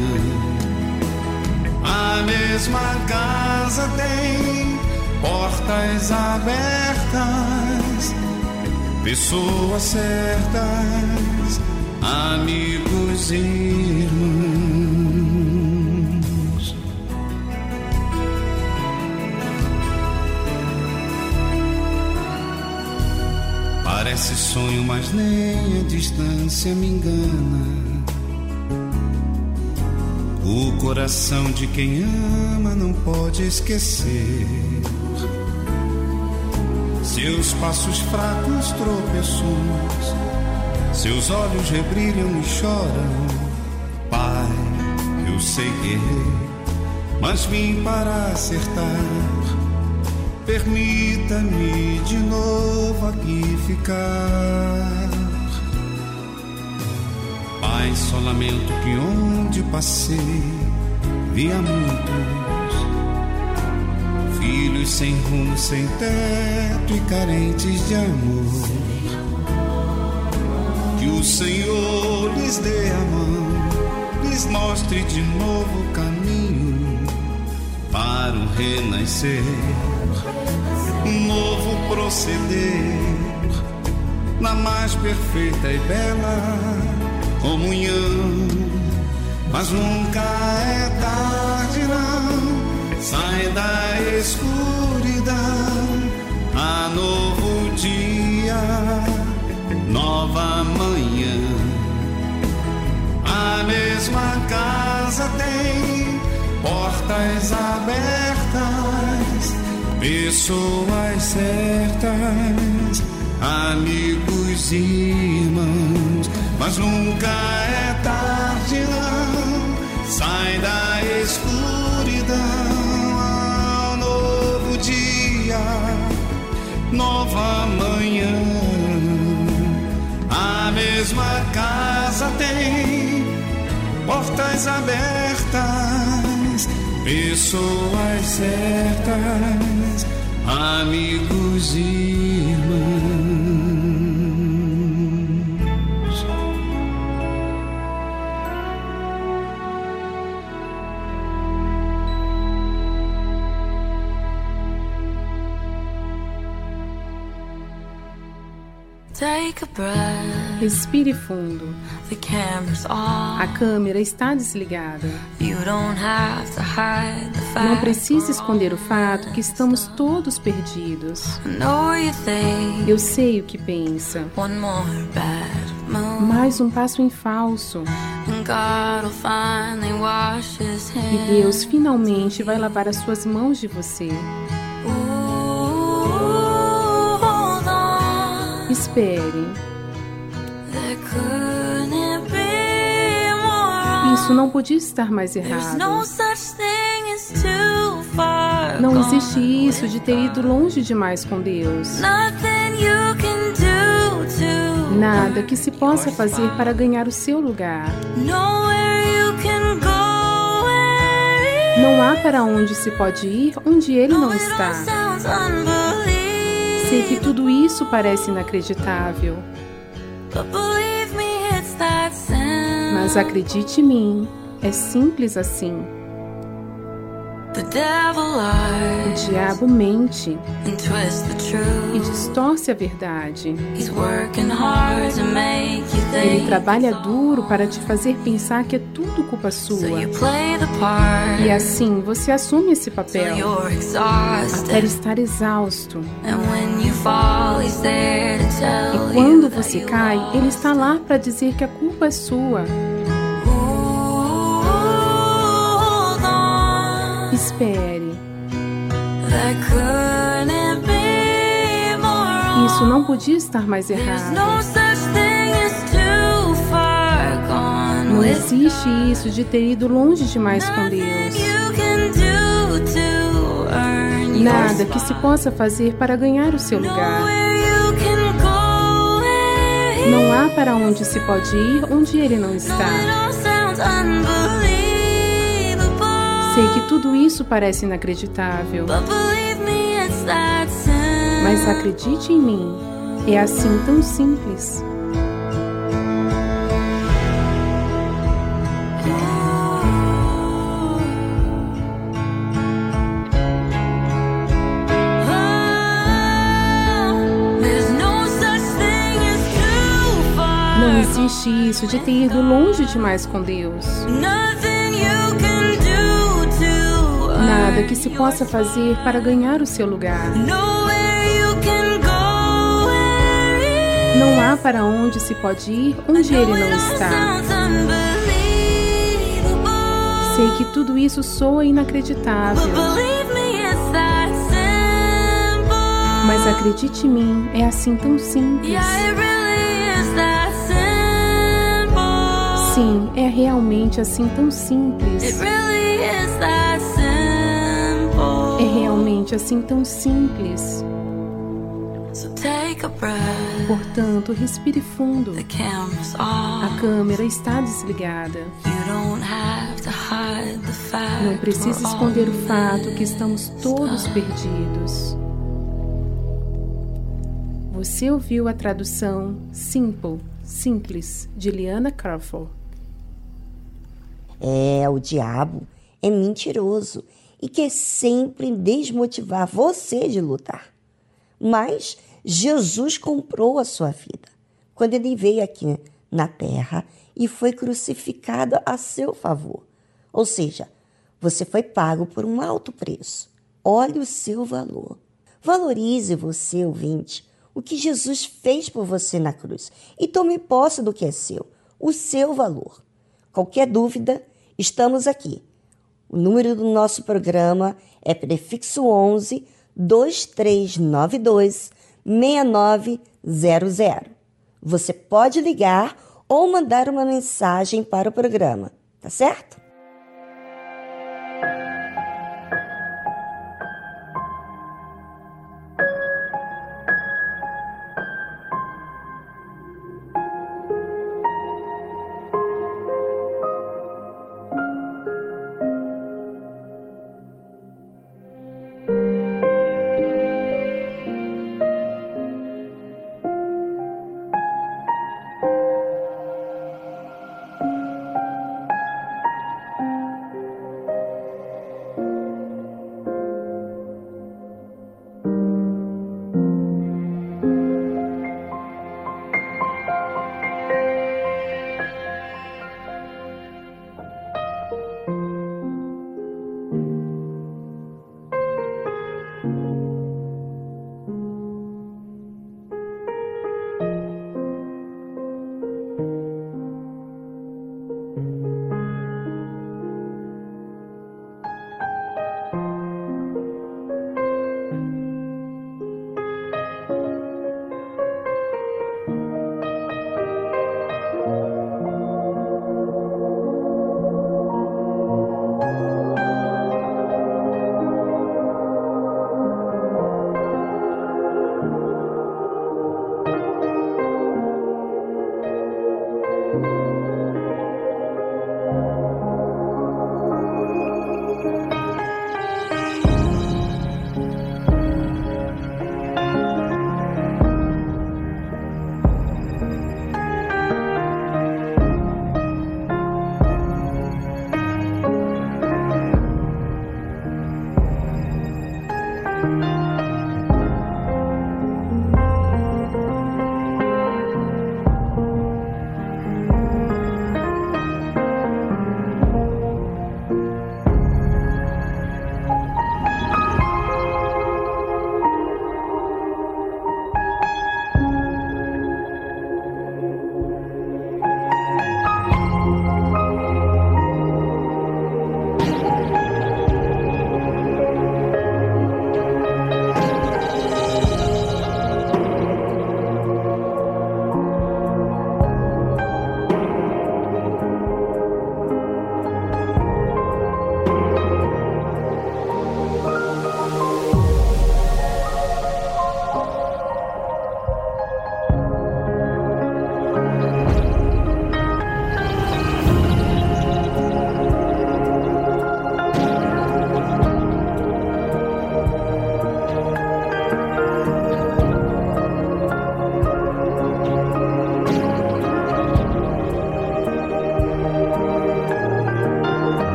A mesma casa tem portas abertas, pessoas certas amigos e irmãos. Parece sonho, mas nem a distância me engana. O coração de quem ama não pode esquecer. Seus passos fracos, tropeços seus olhos rebrilham e choram, Pai, eu sei que errei, mas vim para acertar. Permita-me de novo aqui ficar. Pai, só lamento que onde passei, via muitos filhos sem rumo, sem teto e carentes de amor que o Senhor lhes dê a mão, lhes mostre de novo o caminho para o renascer, um novo proceder na mais perfeita e bela comunhão. Mas nunca é tarde, não. Sai da escuridão, a novo dia nova manhã. A mesma casa tem portas abertas, pessoas certas, amigos e irmãos. Mas nunca é tarde, não. Sai da escuridão ao novo dia, nova manhã mesma casa tem portas abertas, pessoas certas, amigos e irmãos. Respire fundo. A câmera está desligada. Não precisa esconder o fato que estamos todos perdidos. Eu sei o que pensa. Mais um passo em falso. E Deus finalmente vai lavar as suas mãos de você. Espere. Isso não podia estar mais errado. Não existe isso de ter ido longe demais com Deus. Nada que se possa fazer para ganhar o seu lugar. Não há para onde se pode ir onde Ele não está. Sei que tudo isso parece inacreditável. Mas acredite em mim, é simples assim. O diabo mente e distorce a verdade. Ele trabalha duro para te fazer pensar que é tudo culpa sua. E assim você assume esse papel até estar exausto. E quando você cai, ele está lá para dizer que a culpa é sua. Espere. Isso não podia estar mais errado. Não existe isso de ter ido longe demais com Deus. Nada que se possa fazer para ganhar o seu lugar. Não há para onde se pode ir onde ele não está. Sei que tudo isso parece inacreditável. Mas acredite em mim, é assim tão simples. Não existe isso de ter ido longe demais com Deus. Nada que se possa fazer para ganhar o seu lugar. Não há para onde se pode ir onde ele não está. Sei que tudo isso soa inacreditável. Mas acredite em mim, é assim tão simples. Sim, é realmente assim tão simples. Realmente assim tão simples. Portanto, respire fundo. A câmera está desligada. Não precisa esconder o fato que estamos todos perdidos. Você ouviu a tradução Simple, Simples, de Liana Crawford. É, o diabo é mentiroso e quer sempre desmotivar você de lutar. Mas Jesus comprou a sua vida quando ele veio aqui na terra e foi crucificado a seu favor. Ou seja, você foi pago por um alto preço. Olhe o seu valor. Valorize você, ouvinte, o que Jesus fez por você na cruz e tome posse do que é seu, o seu valor. Qualquer dúvida, estamos aqui. O número do nosso programa é prefixo 11 2392 6900. Você pode ligar ou mandar uma mensagem para o programa, tá certo?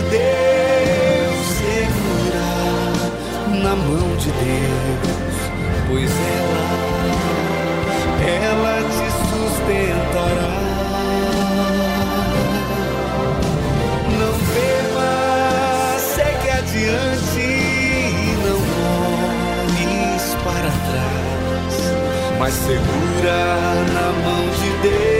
de Deus, segura na mão de Deus, pois ela, ela te sustentará. Não tema, segue adiante, não olhes para trás, mas segura na mão de Deus.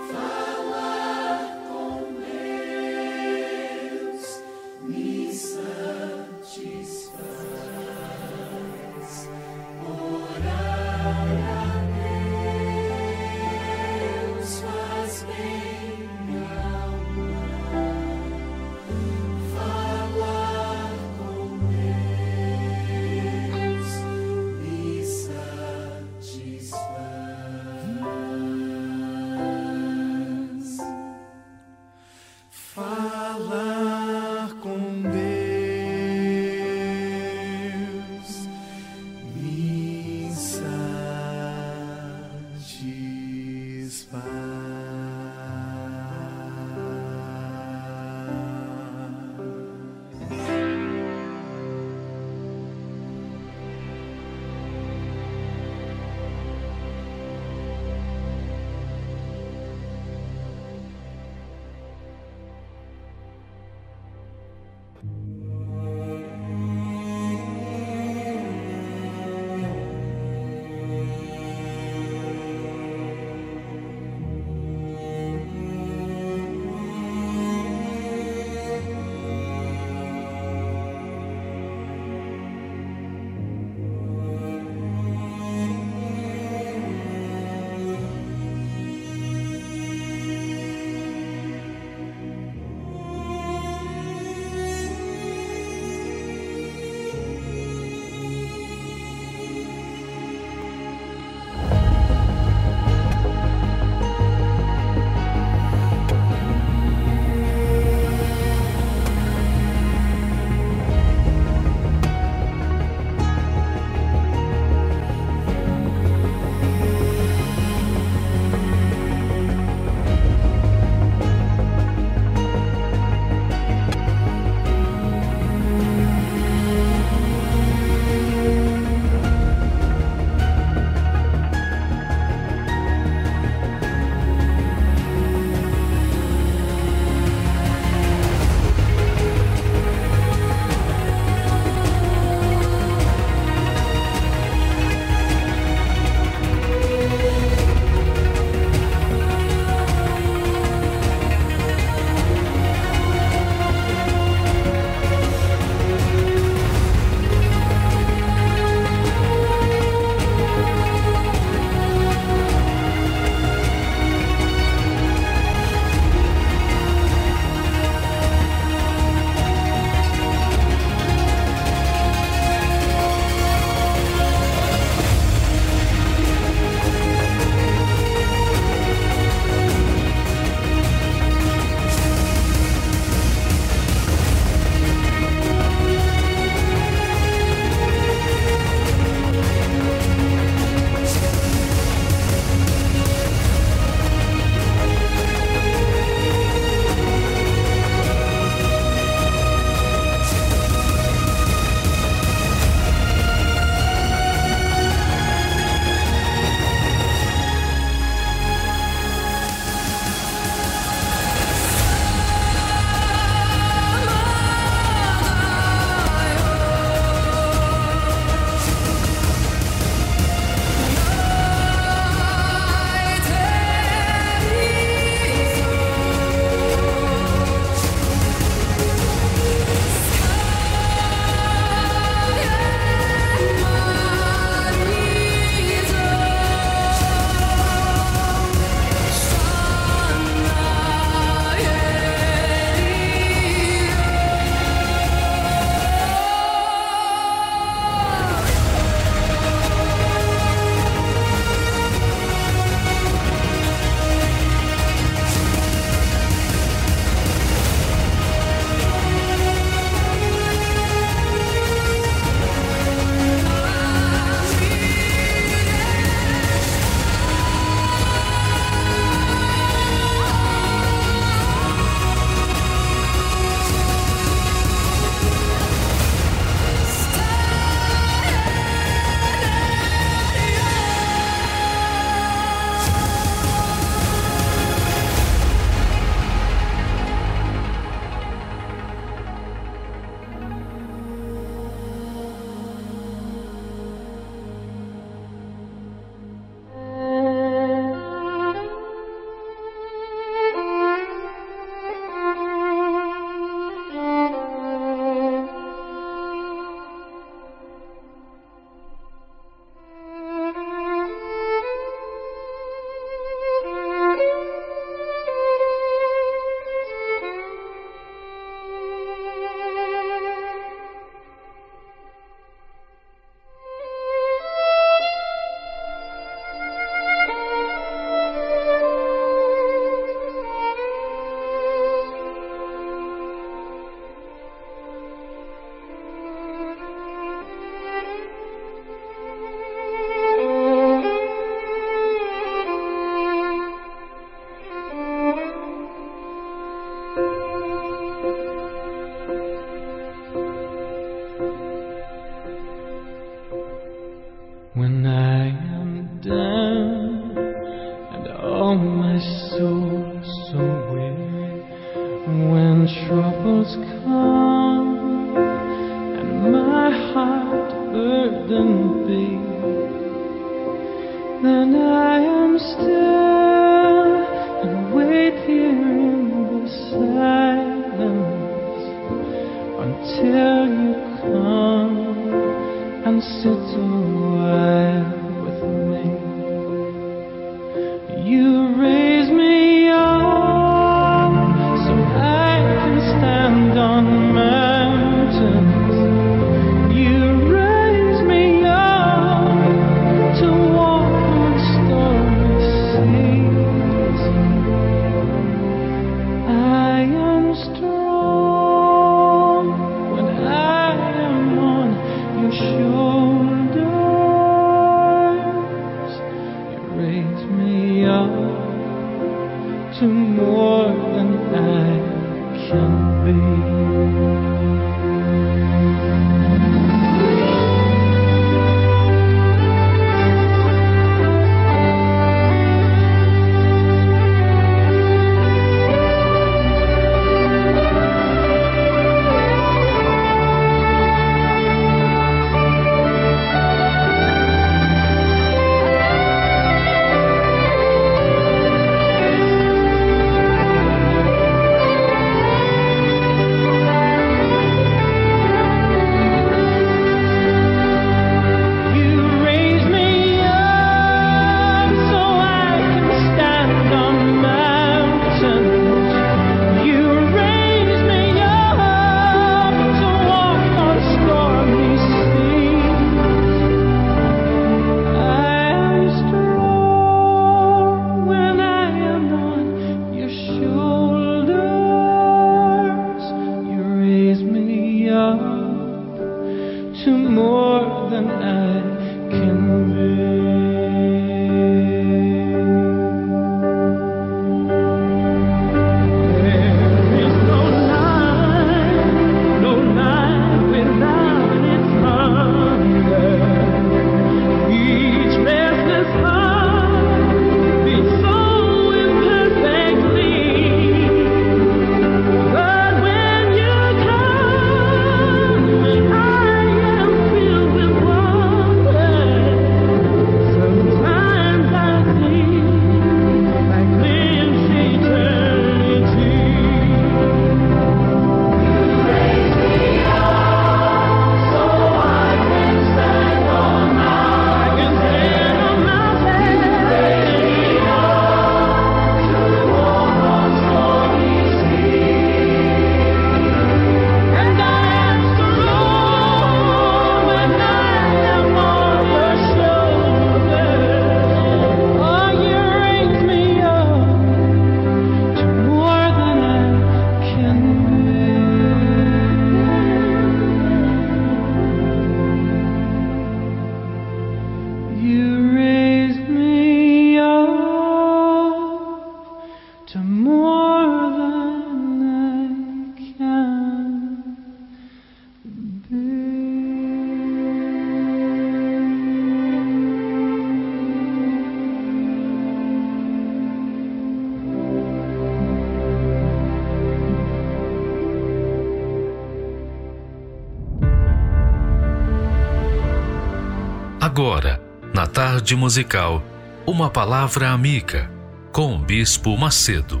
Tarde musical, uma palavra amiga com o Bispo Macedo.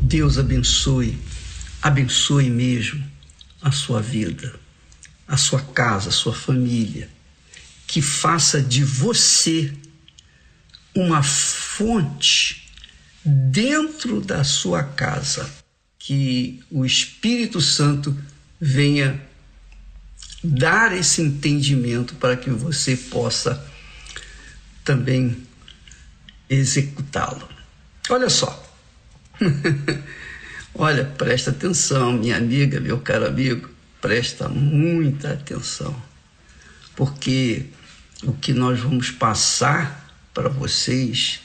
Deus abençoe, abençoe mesmo a sua vida, a sua casa, a sua família, que faça de você uma fonte dentro da sua casa que o Espírito Santo venha dar esse entendimento para que você possa também executá-lo. Olha só. [LAUGHS] Olha, presta atenção, minha amiga, meu caro amigo, presta muita atenção, porque o que nós vamos passar para vocês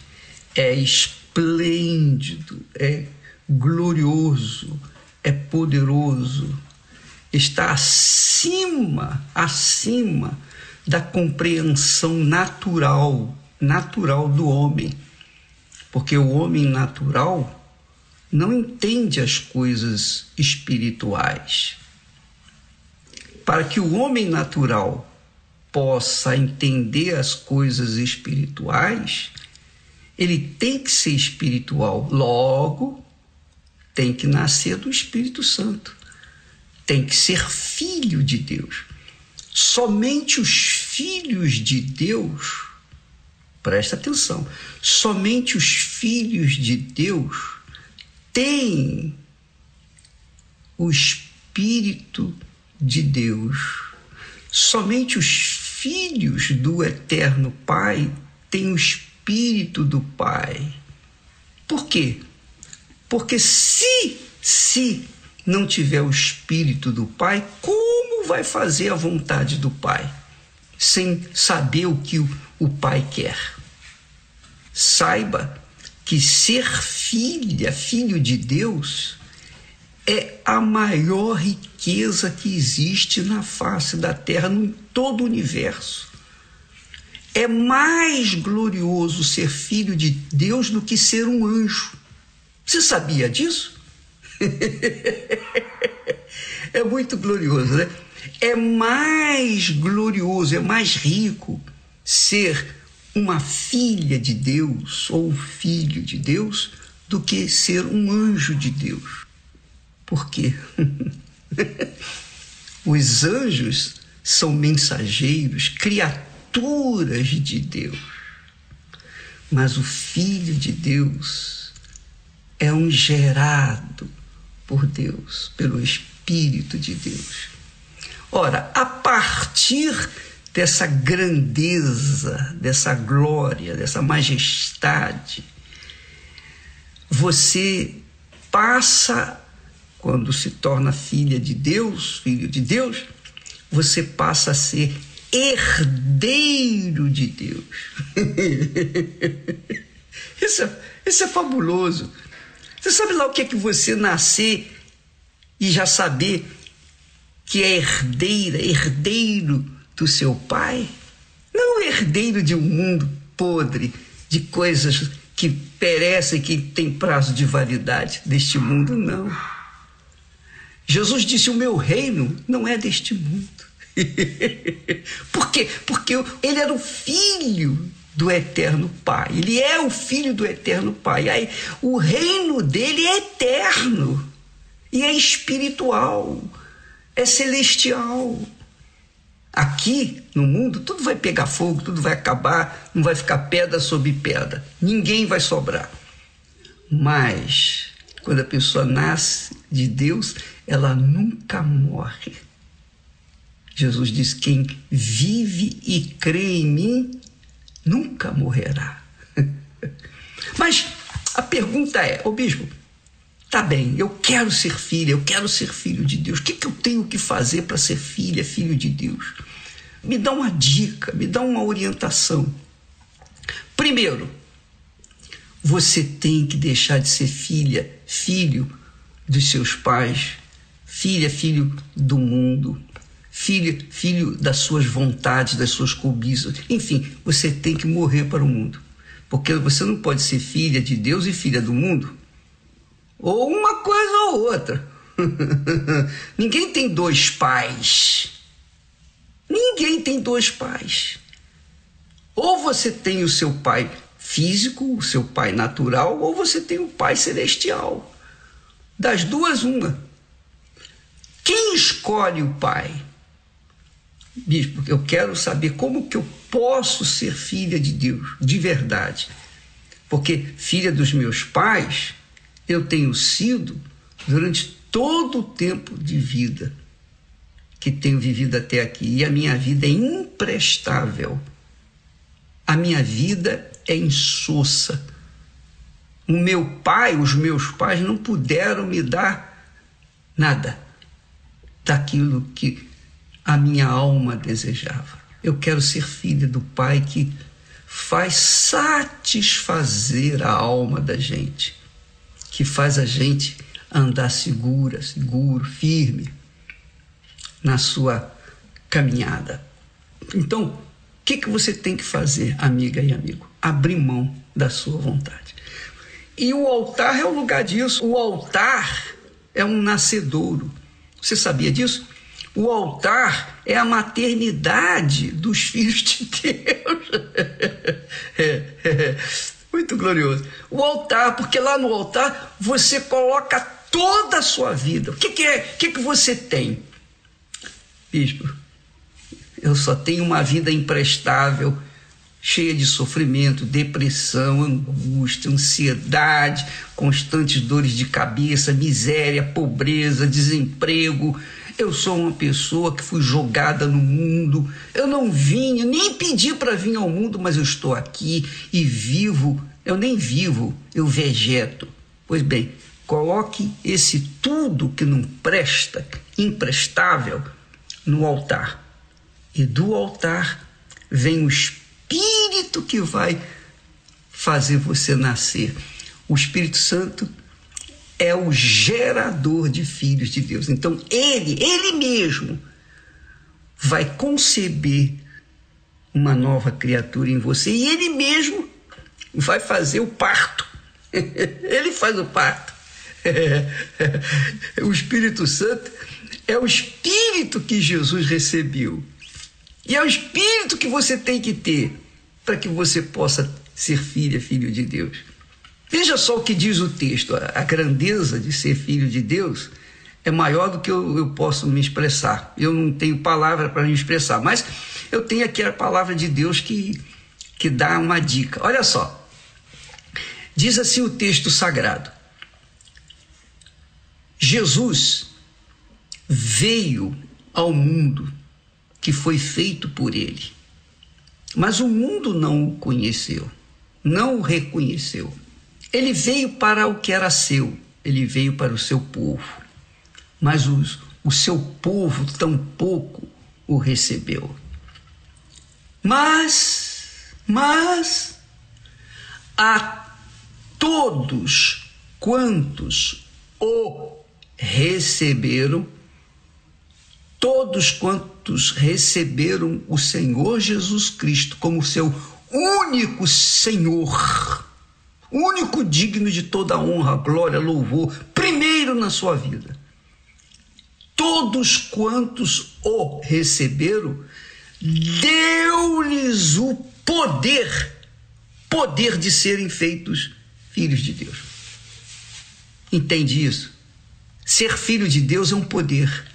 é esplêndido, é glorioso, é poderoso, está acima, acima da compreensão natural, natural do homem. Porque o homem natural não entende as coisas espirituais. Para que o homem natural possa entender as coisas espirituais, ele tem que ser espiritual. Logo, tem que nascer do Espírito Santo. Tem que ser filho de Deus. Somente os filhos de Deus, presta atenção, somente os filhos de Deus têm o Espírito de Deus. Somente os filhos do Eterno Pai têm o Espírito do Pai. Por quê? Porque se, se não tiver o Espírito do Pai, como vai fazer a vontade do Pai? Sem saber o que o, Pai quer. Saiba que ser filha, filho de Deus, é a maior riqueza que existe na face da terra, em todo o universo. É mais glorioso ser filho de Deus do que ser um anjo. Você sabia disso? [LAUGHS] é muito glorioso, né? É mais glorioso, é mais rico ser uma filha de Deus ou um filho de Deus do que ser um anjo de Deus. Por quê? [LAUGHS] Os anjos são mensageiros, criaturas de Deus. Mas o Filho de Deus é um gerado por Deus, pelo Espírito de Deus. Ora, a partir dessa grandeza, dessa glória, dessa majestade, você passa, quando se torna filha de Deus, filho de Deus, você passa a ser herdeiro de Deus. [LAUGHS] isso, é, isso é fabuloso. Você sabe lá o que é que você nascer e já saber que é herdeira, herdeiro do seu pai? Não herdeiro de um mundo podre, de coisas que perecem, que tem prazo de validade deste mundo, não. Jesus disse: O meu reino não é deste mundo. [LAUGHS] Por quê? Porque ele era o filho do eterno Pai. Ele é o filho do eterno Pai. Aí, o reino dele é eterno e é espiritual, é celestial. Aqui no mundo tudo vai pegar fogo, tudo vai acabar, não vai ficar pedra sobre pedra, ninguém vai sobrar. Mas quando a pessoa nasce de Deus, ela nunca morre. Jesus diz: quem vive e crê em mim nunca morrerá. [LAUGHS] Mas a pergunta é, ô bispo, tá bem, eu quero ser filha, eu quero ser filho de Deus. O que, que eu tenho que fazer para ser filha, filho de Deus? Me dá uma dica, me dá uma orientação. Primeiro, você tem que deixar de ser filha, filho dos seus pais, filha, filho do mundo filho, filho das suas vontades, das suas cobiças. Enfim, você tem que morrer para o mundo. Porque você não pode ser filha de Deus e filha do mundo. Ou uma coisa ou outra. [LAUGHS] Ninguém tem dois pais. Ninguém tem dois pais. Ou você tem o seu pai físico, o seu pai natural, ou você tem o pai celestial. Das duas, uma. Quem escolhe o pai? Bispo, eu quero saber como que eu posso ser filha de Deus, de verdade. Porque filha dos meus pais, eu tenho sido durante todo o tempo de vida que tenho vivido até aqui. E a minha vida é imprestável. A minha vida é insossa. O meu pai, os meus pais não puderam me dar nada daquilo que a minha alma desejava. Eu quero ser filha do Pai que faz satisfazer a alma da gente, que faz a gente andar segura, seguro, firme na sua caminhada. Então, o que, que você tem que fazer, amiga e amigo? Abrir mão da sua vontade. E o altar é o lugar disso. O altar é um nascedouro. Você sabia disso? O altar é a maternidade dos [LAUGHS] filhos de Deus. É, [LAUGHS] é, muito glorioso. O altar, porque lá no altar você coloca toda a sua vida. O que, que é? O que, que você tem? Bispo, eu só tenho uma vida imprestável cheia de sofrimento, depressão, angústia, ansiedade, constantes dores de cabeça, miséria, pobreza, desemprego. Eu sou uma pessoa que fui jogada no mundo. Eu não vim, nem pedi para vir ao mundo, mas eu estou aqui e vivo. Eu nem vivo, eu vegeto. Pois bem, coloque esse tudo que não presta, imprestável, no altar. E do altar vem o Espírito que vai fazer você nascer. O Espírito Santo é o gerador de filhos de Deus. Então, ele, ele mesmo, vai conceber uma nova criatura em você e ele mesmo vai fazer o parto. [LAUGHS] ele faz o parto. [LAUGHS] o Espírito Santo é o Espírito que Jesus recebeu. E é o Espírito que você tem que ter para que você possa ser filha, filho de Deus. Veja só o que diz o texto: a grandeza de ser filho de Deus é maior do que eu, eu posso me expressar. Eu não tenho palavra para me expressar, mas eu tenho aqui a palavra de Deus que, que dá uma dica. Olha só. Diz assim o texto sagrado: Jesus veio ao mundo que foi feito por ele mas o mundo não o conheceu, não o reconheceu. Ele veio para o que era seu, ele veio para o seu povo, mas os, o seu povo tampouco o recebeu. Mas, mas, a todos quantos o receberam, todos quantos receberam o Senhor Jesus Cristo como seu único Senhor, único digno de toda honra, glória, louvor, primeiro na sua vida. Todos quantos o receberam, deu-lhes o poder, poder de serem feitos filhos de Deus. Entende isso? Ser filho de Deus é um poder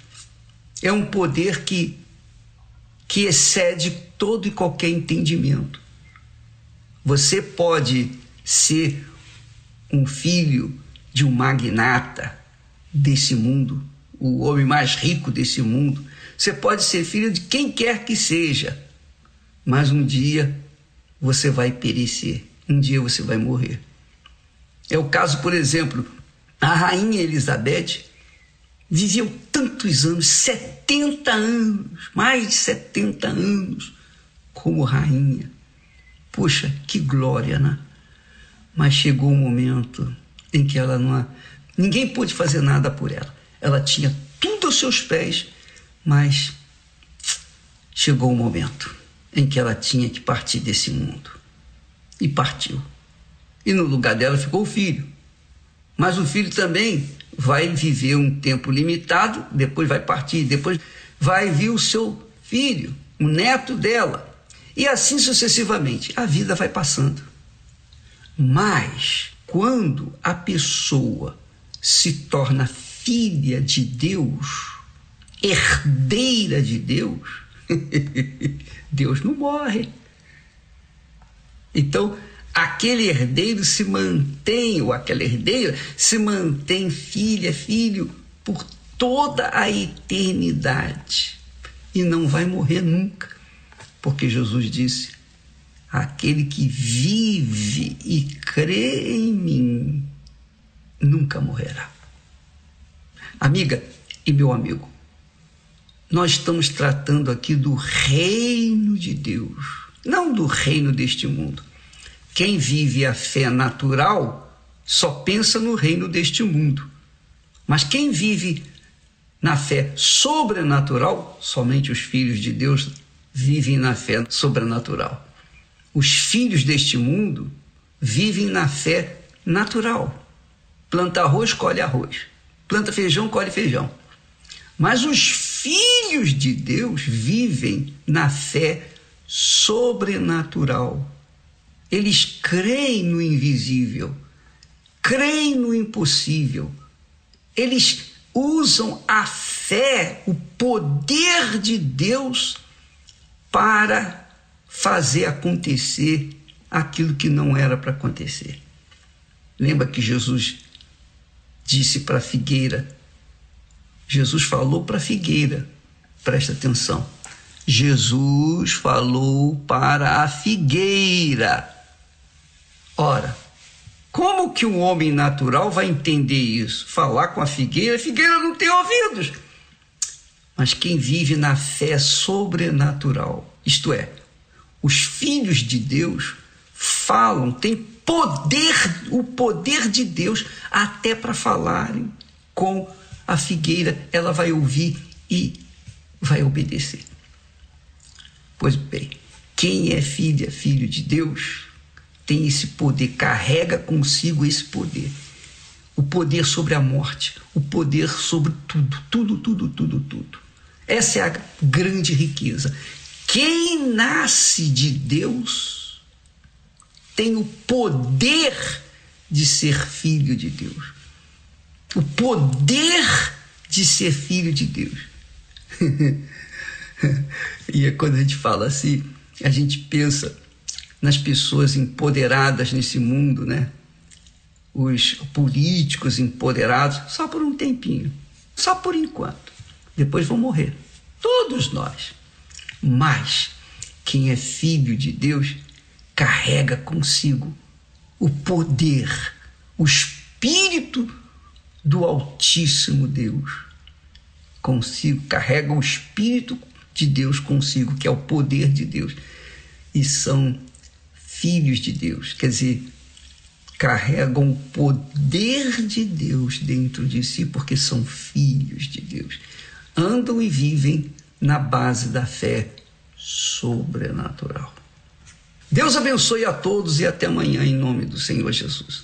é um poder que, que excede todo e qualquer entendimento. Você pode ser um filho de um magnata desse mundo, o homem mais rico desse mundo. Você pode ser filho de quem quer que seja, mas um dia você vai perecer, um dia você vai morrer. É o caso, por exemplo, a rainha Elizabeth viveu tantos anos 70 anos mais de 70 anos como rainha. Puxa, que glória, né? Mas chegou um momento em que ela não. Ninguém pôde fazer nada por ela. Ela tinha tudo aos seus pés, mas chegou um momento em que ela tinha que partir desse mundo. E partiu. E no lugar dela ficou o filho. Mas o filho também vai viver um tempo limitado, depois vai partir, depois vai vir o seu filho, o neto dela. E assim sucessivamente. A vida vai passando. Mas quando a pessoa se torna filha de Deus, herdeira de Deus, [LAUGHS] Deus não morre. Então, aquele herdeiro se mantém, ou aquela herdeira se mantém filha, filho, por toda a eternidade e não vai morrer nunca, porque Jesus disse: aquele que vive e crê em mim nunca morrerá. Amiga e meu amigo, nós estamos tratando aqui do reino de Deus, não do reino deste mundo. Quem vive a fé natural só pensa no reino deste mundo. Mas quem vive na fé sobrenatural, somente os filhos de Deus vivem na fé sobrenatural. Os filhos deste mundo vivem na fé natural. Planta arroz, colhe arroz. Planta feijão, colhe feijão. Mas os filhos de Deus vivem na fé sobrenatural. Eles creem no invisível, creem no impossível. Eles usam a fé, o poder de Deus, para fazer acontecer aquilo que não era para acontecer. Lembra que Jesus disse para a figueira? Jesus falou para a figueira, presta atenção. Jesus falou para a figueira. Ora, como que um homem natural vai entender isso? Falar com a figueira, a figueira não tem ouvidos. Mas quem vive na fé sobrenatural, isto é, os filhos de Deus falam, têm poder, o poder de Deus até para falarem com a figueira, ela vai ouvir e vai obedecer. Pois bem, quem é filha, filho de Deus, tem esse poder, carrega consigo esse poder. O poder sobre a morte, o poder sobre tudo, tudo, tudo, tudo, tudo. Essa é a grande riqueza. Quem nasce de Deus tem o poder de ser filho de Deus. O poder de ser filho de Deus. [LAUGHS] e é quando a gente fala assim, a gente pensa nas pessoas empoderadas nesse mundo, né? Os políticos empoderados, só por um tempinho, só por enquanto. Depois vão morrer. Todos nós. Mas quem é filho de Deus carrega consigo o poder, o espírito do Altíssimo Deus. Consigo, carrega o espírito de Deus consigo, que é o poder de Deus. E são filhos de Deus, quer dizer, carregam o poder de Deus dentro de si, porque são filhos de Deus. Andam e vivem na base da fé sobrenatural. Deus abençoe a todos e até amanhã, em nome do Senhor Jesus.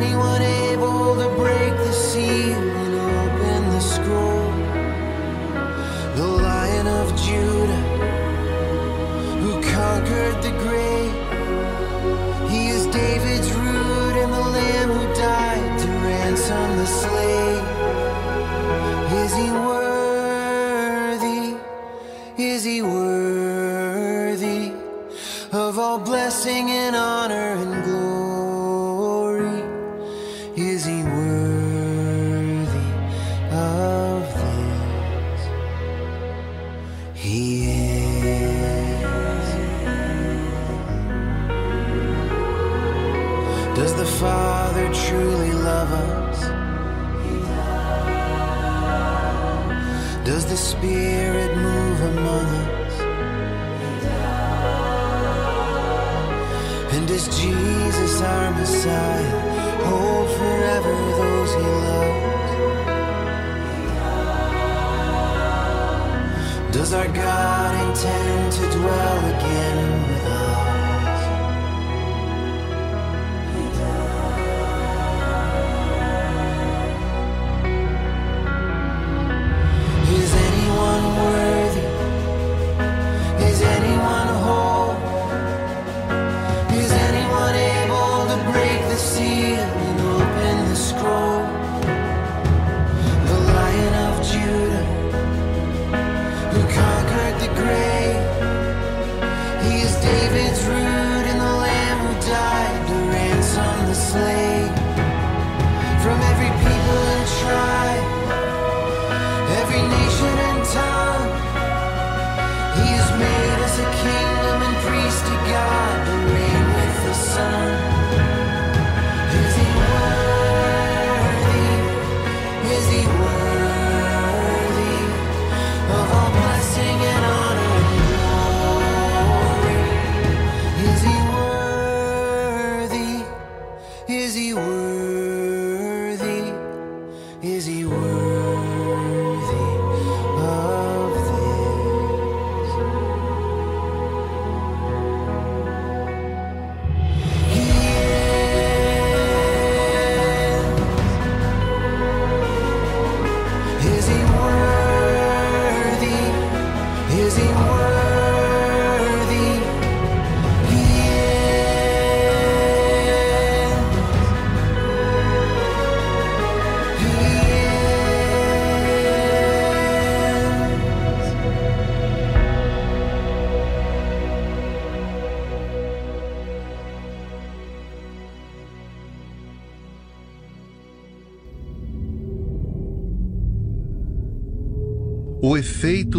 anyone able to break the seal and open the scroll? The Lion of Judah, who conquered the grave, he is David's root and the Lamb who died to ransom the slave. Is he worthy? Is he worthy of all blessing? our God intend to dwell again.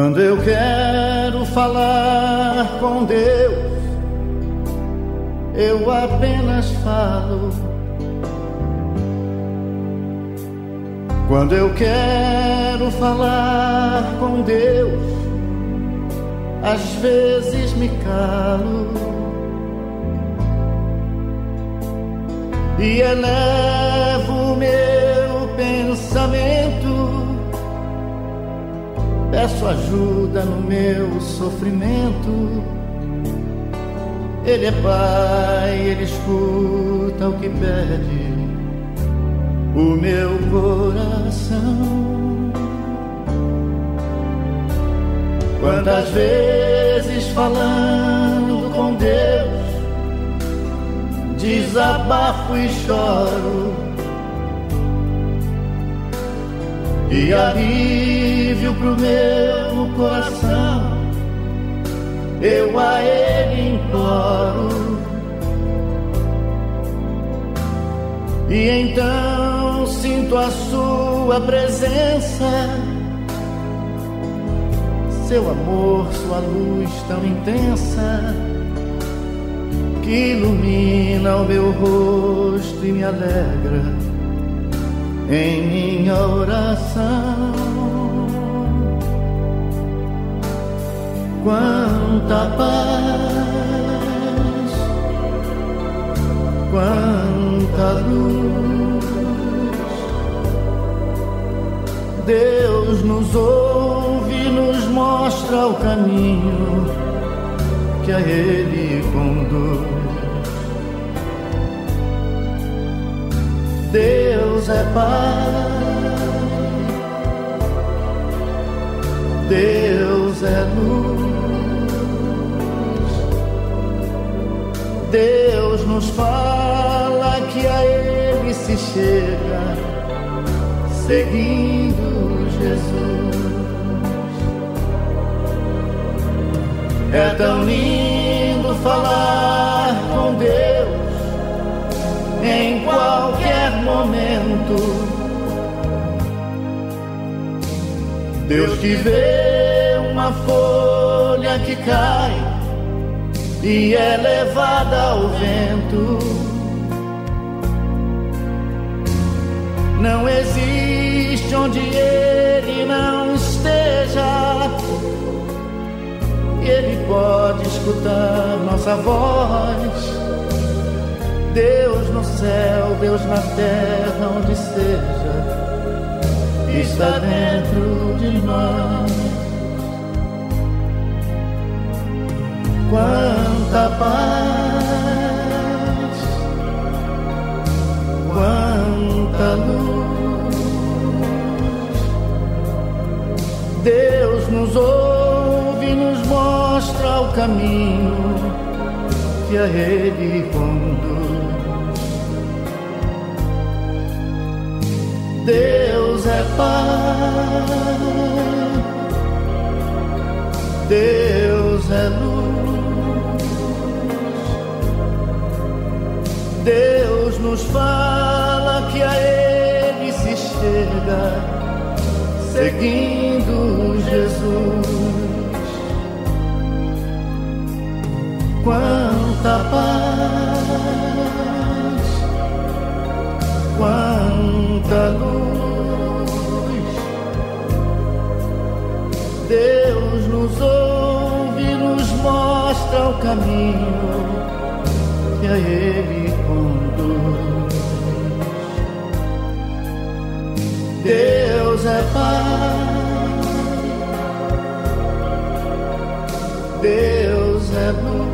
Quando eu quero falar com Deus, eu apenas falo. Quando eu quero falar com Deus, às vezes me calo e elevo meu pensamento Peço ajuda no meu sofrimento. Ele é pai, ele escuta o que pede o meu coração. Quantas vezes falando com Deus, desabafo e choro e alívio pro meu coração. Eu a Ele imploro. E então sinto a Sua presença, Seu amor, Sua luz tão intensa, que ilumina o meu rosto e me alegra em minha oração. Quanta paz, quanta luz. Deus nos ouve, nos mostra o caminho que a Ele conduz. Deus é Pai, Deus é luz. Deus nos fala que a Ele se chega, seguindo Jesus. É tão lindo falar com Deus em qualquer momento. Deus que vê uma folha que cai e é levada ao vento. Não existe onde ele não esteja. Ele pode escutar nossa voz. Deus no céu, Deus na terra, onde seja está dentro de nós. Quanta paz, quanta luz. Deus nos ouve, e nos mostra o caminho que a Ele conduz. Deus é paz, Deus é luz, Deus nos fala que a Ele se chega, seguindo Jesus. Quanta paz quanta luz. Deus nos ouve, nos mostra o caminho que a Ele conduz. Deus é paz, Deus é luz.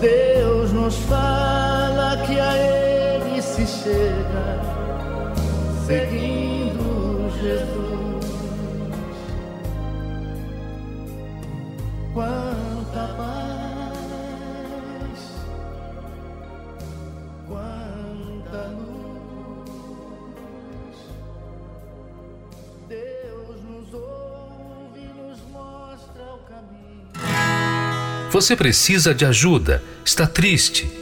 Deus nos fala que a Ele se chega, seguindo Jesus. Quanta paz, quanta luz. Deus nos ouve, nos mostra o caminho. Você precisa de ajuda, está triste,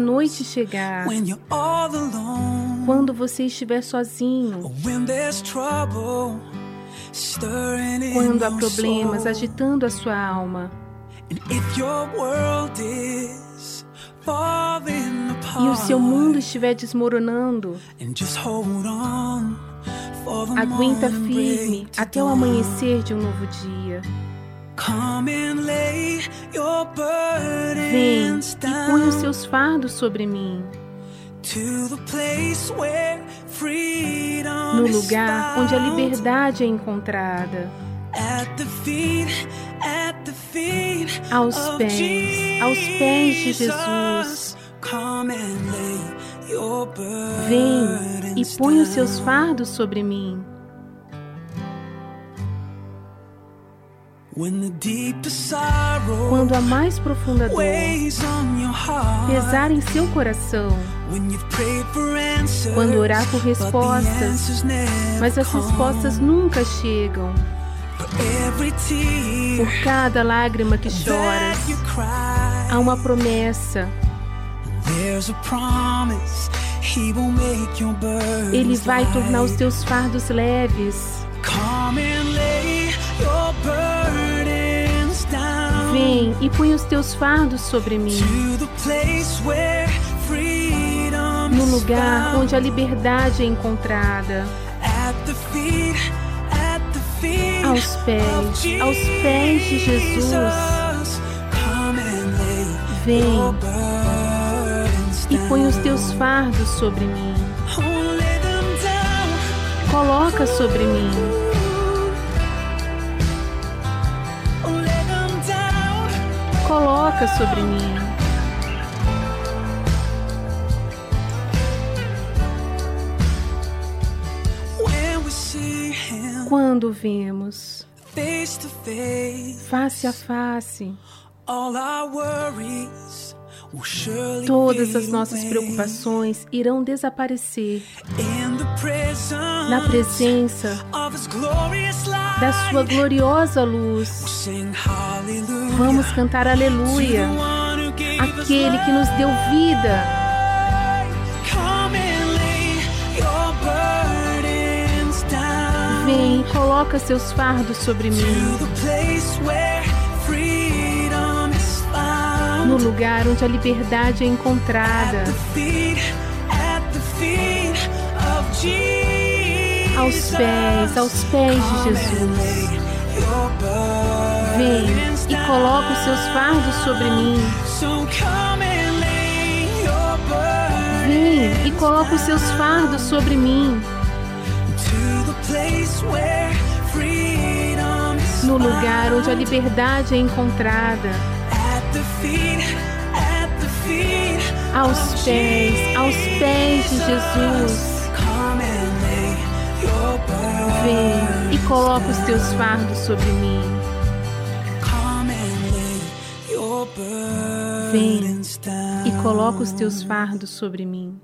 A noite chegar, quando você estiver sozinho, quando há problemas agitando a sua alma, e o seu mundo estiver desmoronando, aguenta firme até o amanhecer de um novo dia. Vem e põe os seus fardos sobre mim. No lugar onde a liberdade é encontrada. Aos pés, aos pés de Jesus. Vem e põe os seus fardos sobre mim. Quando a mais profunda dor pesar em seu coração, quando orar por respostas, mas as respostas nunca chegam. Por cada lágrima que choras, há uma promessa. Ele vai tornar os teus fardos leves. Vem e põe os teus fardos sobre mim. No lugar onde a liberdade é encontrada. Aos pés, aos pés de Jesus. Vem e põe os teus fardos sobre mim. Coloca sobre mim. Coloca sobre mim. Quando vemos face a face, Todas as nossas preocupações irão desaparecer na presença da Sua gloriosa luz. Vamos cantar Aleluia, aquele que nos deu vida. Vem, coloca seus fardos sobre mim no lugar onde a liberdade é encontrada. Aos pés, aos pés de Jesus. Vem e coloca os seus fardos sobre mim. Vem e coloca os seus fardos sobre mim. No lugar onde a liberdade é encontrada aos pés, aos pés de Jesus. Vem e coloca os teus fardos sobre mim. Vem e coloca os teus fardos sobre mim.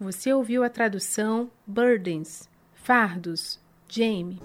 Você ouviu a tradução Burdens, Fardos, Jamie.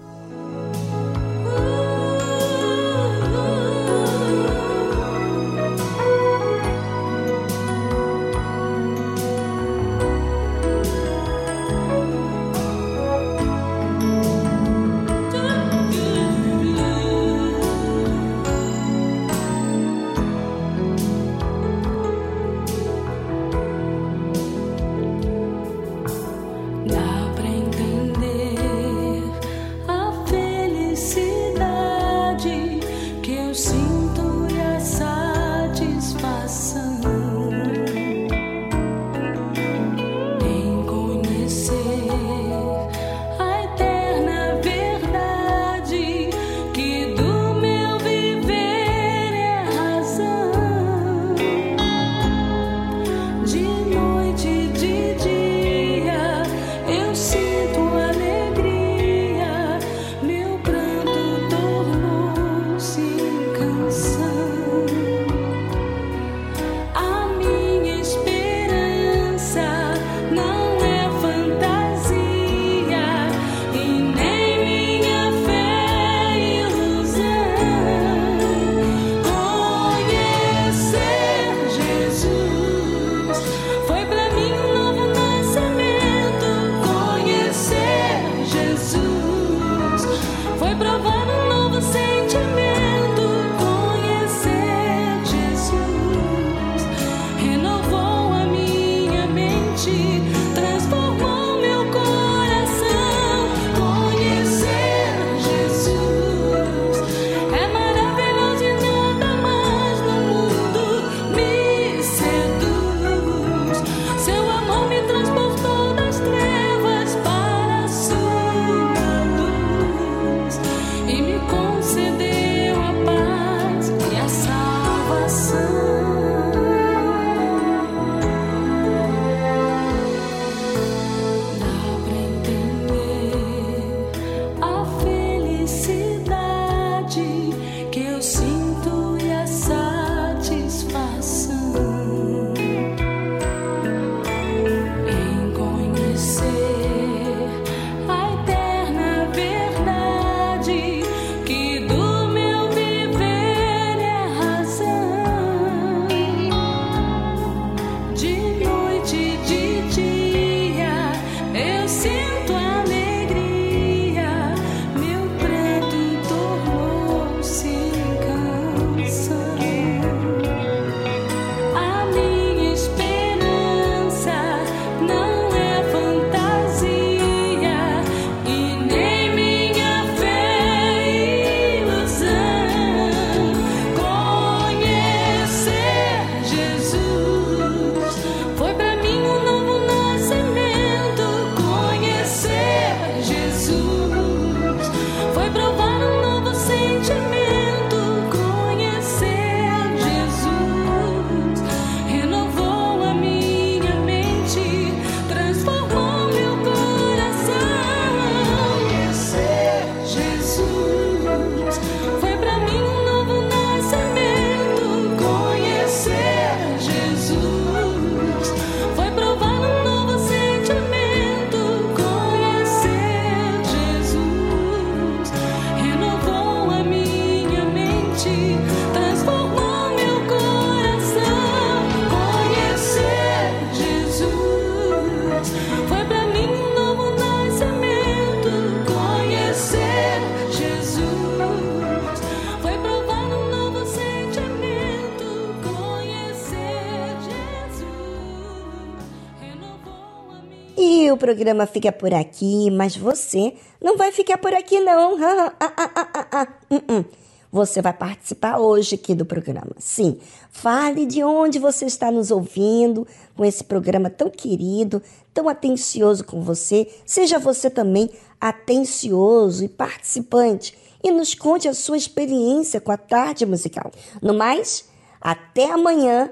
Programa fica por aqui, mas você não vai ficar por aqui, não. [LAUGHS] Você vai participar hoje aqui do programa. Sim, fale de onde você está nos ouvindo com esse programa tão querido, tão atencioso com você. Seja você também atencioso e participante e nos conte a sua experiência com a tarde musical. No mais, até amanhã,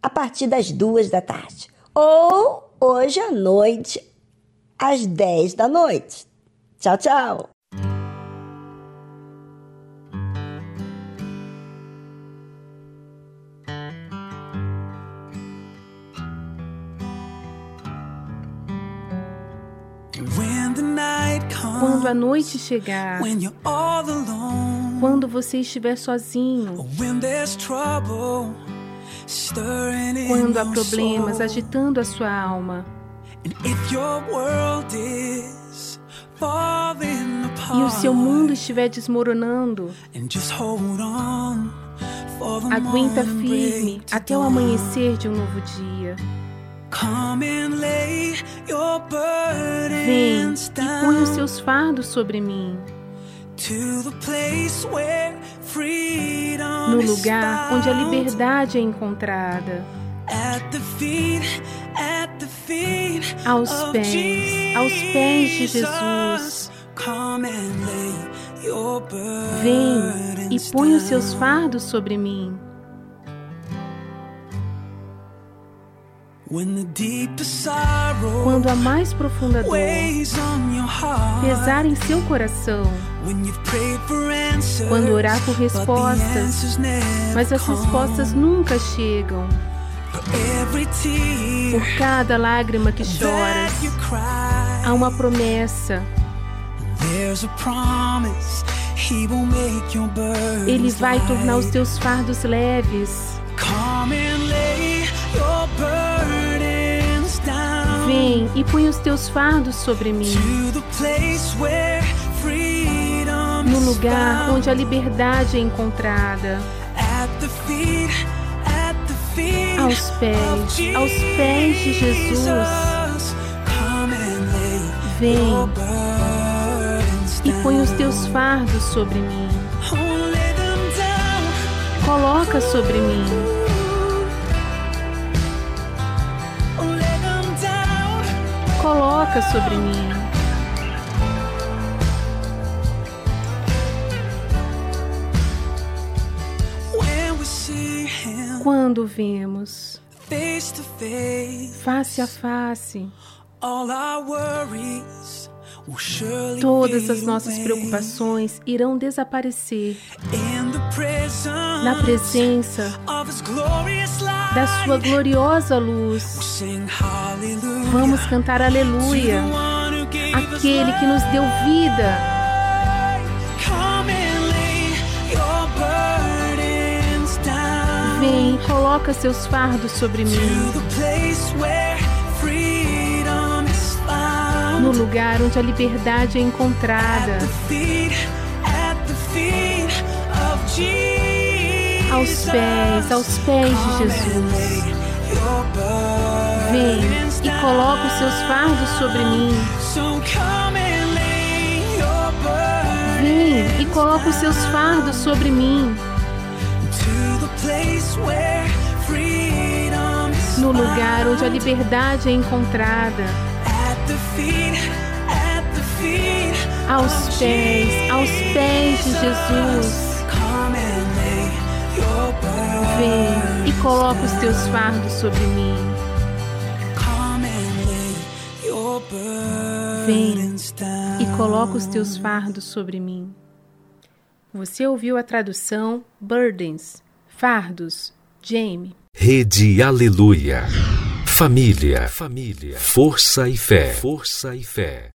a partir das duas da tarde. Ou hoje à noite, às dez da noite. Tchau, tchau! Quando a noite chegar, quando você estiver sozinho, quando há problemas agitando a sua alma, e o seu mundo estiver desmoronando, aguenta firme até o amanhecer de um novo dia. Vem e põe os seus fardos sobre mim. No lugar onde a liberdade é encontrada. Aos pés, aos pés de Jesus. Vem e põe os seus fardos sobre mim. Quando a mais profunda dor pesar em seu coração, quando orar por respostas, mas as respostas nunca chegam. Por cada lágrima que choras, há uma promessa. Ele vai tornar os teus fardos leves. Vem e põe os teus fardos sobre mim. No lugar onde a liberdade é encontrada. Aos pés, aos pés de Jesus. Vem e põe os teus fardos sobre mim. Coloca sobre mim. coloca sobre mim. Quando vemos face a face, todas as nossas preocupações irão desaparecer. Na presença da Sua gloriosa luz. Vamos cantar aleluia, aquele que nos deu vida. Vem, coloca seus fardos sobre mim. No lugar onde a liberdade é encontrada aos pés, aos pés de Jesus. Vem e coloca os seus fardos sobre mim. Vem e coloca os seus fardos sobre mim. No lugar onde a liberdade é encontrada. Aos pés, aos pés de Jesus. Vem e coloca os teus fardos sobre mim. Vem e coloca os teus fardos sobre mim. Você ouviu a tradução Burdens, Fardos, Jamie. Rede Aleluia. Família, família, força e fé. Força e fé.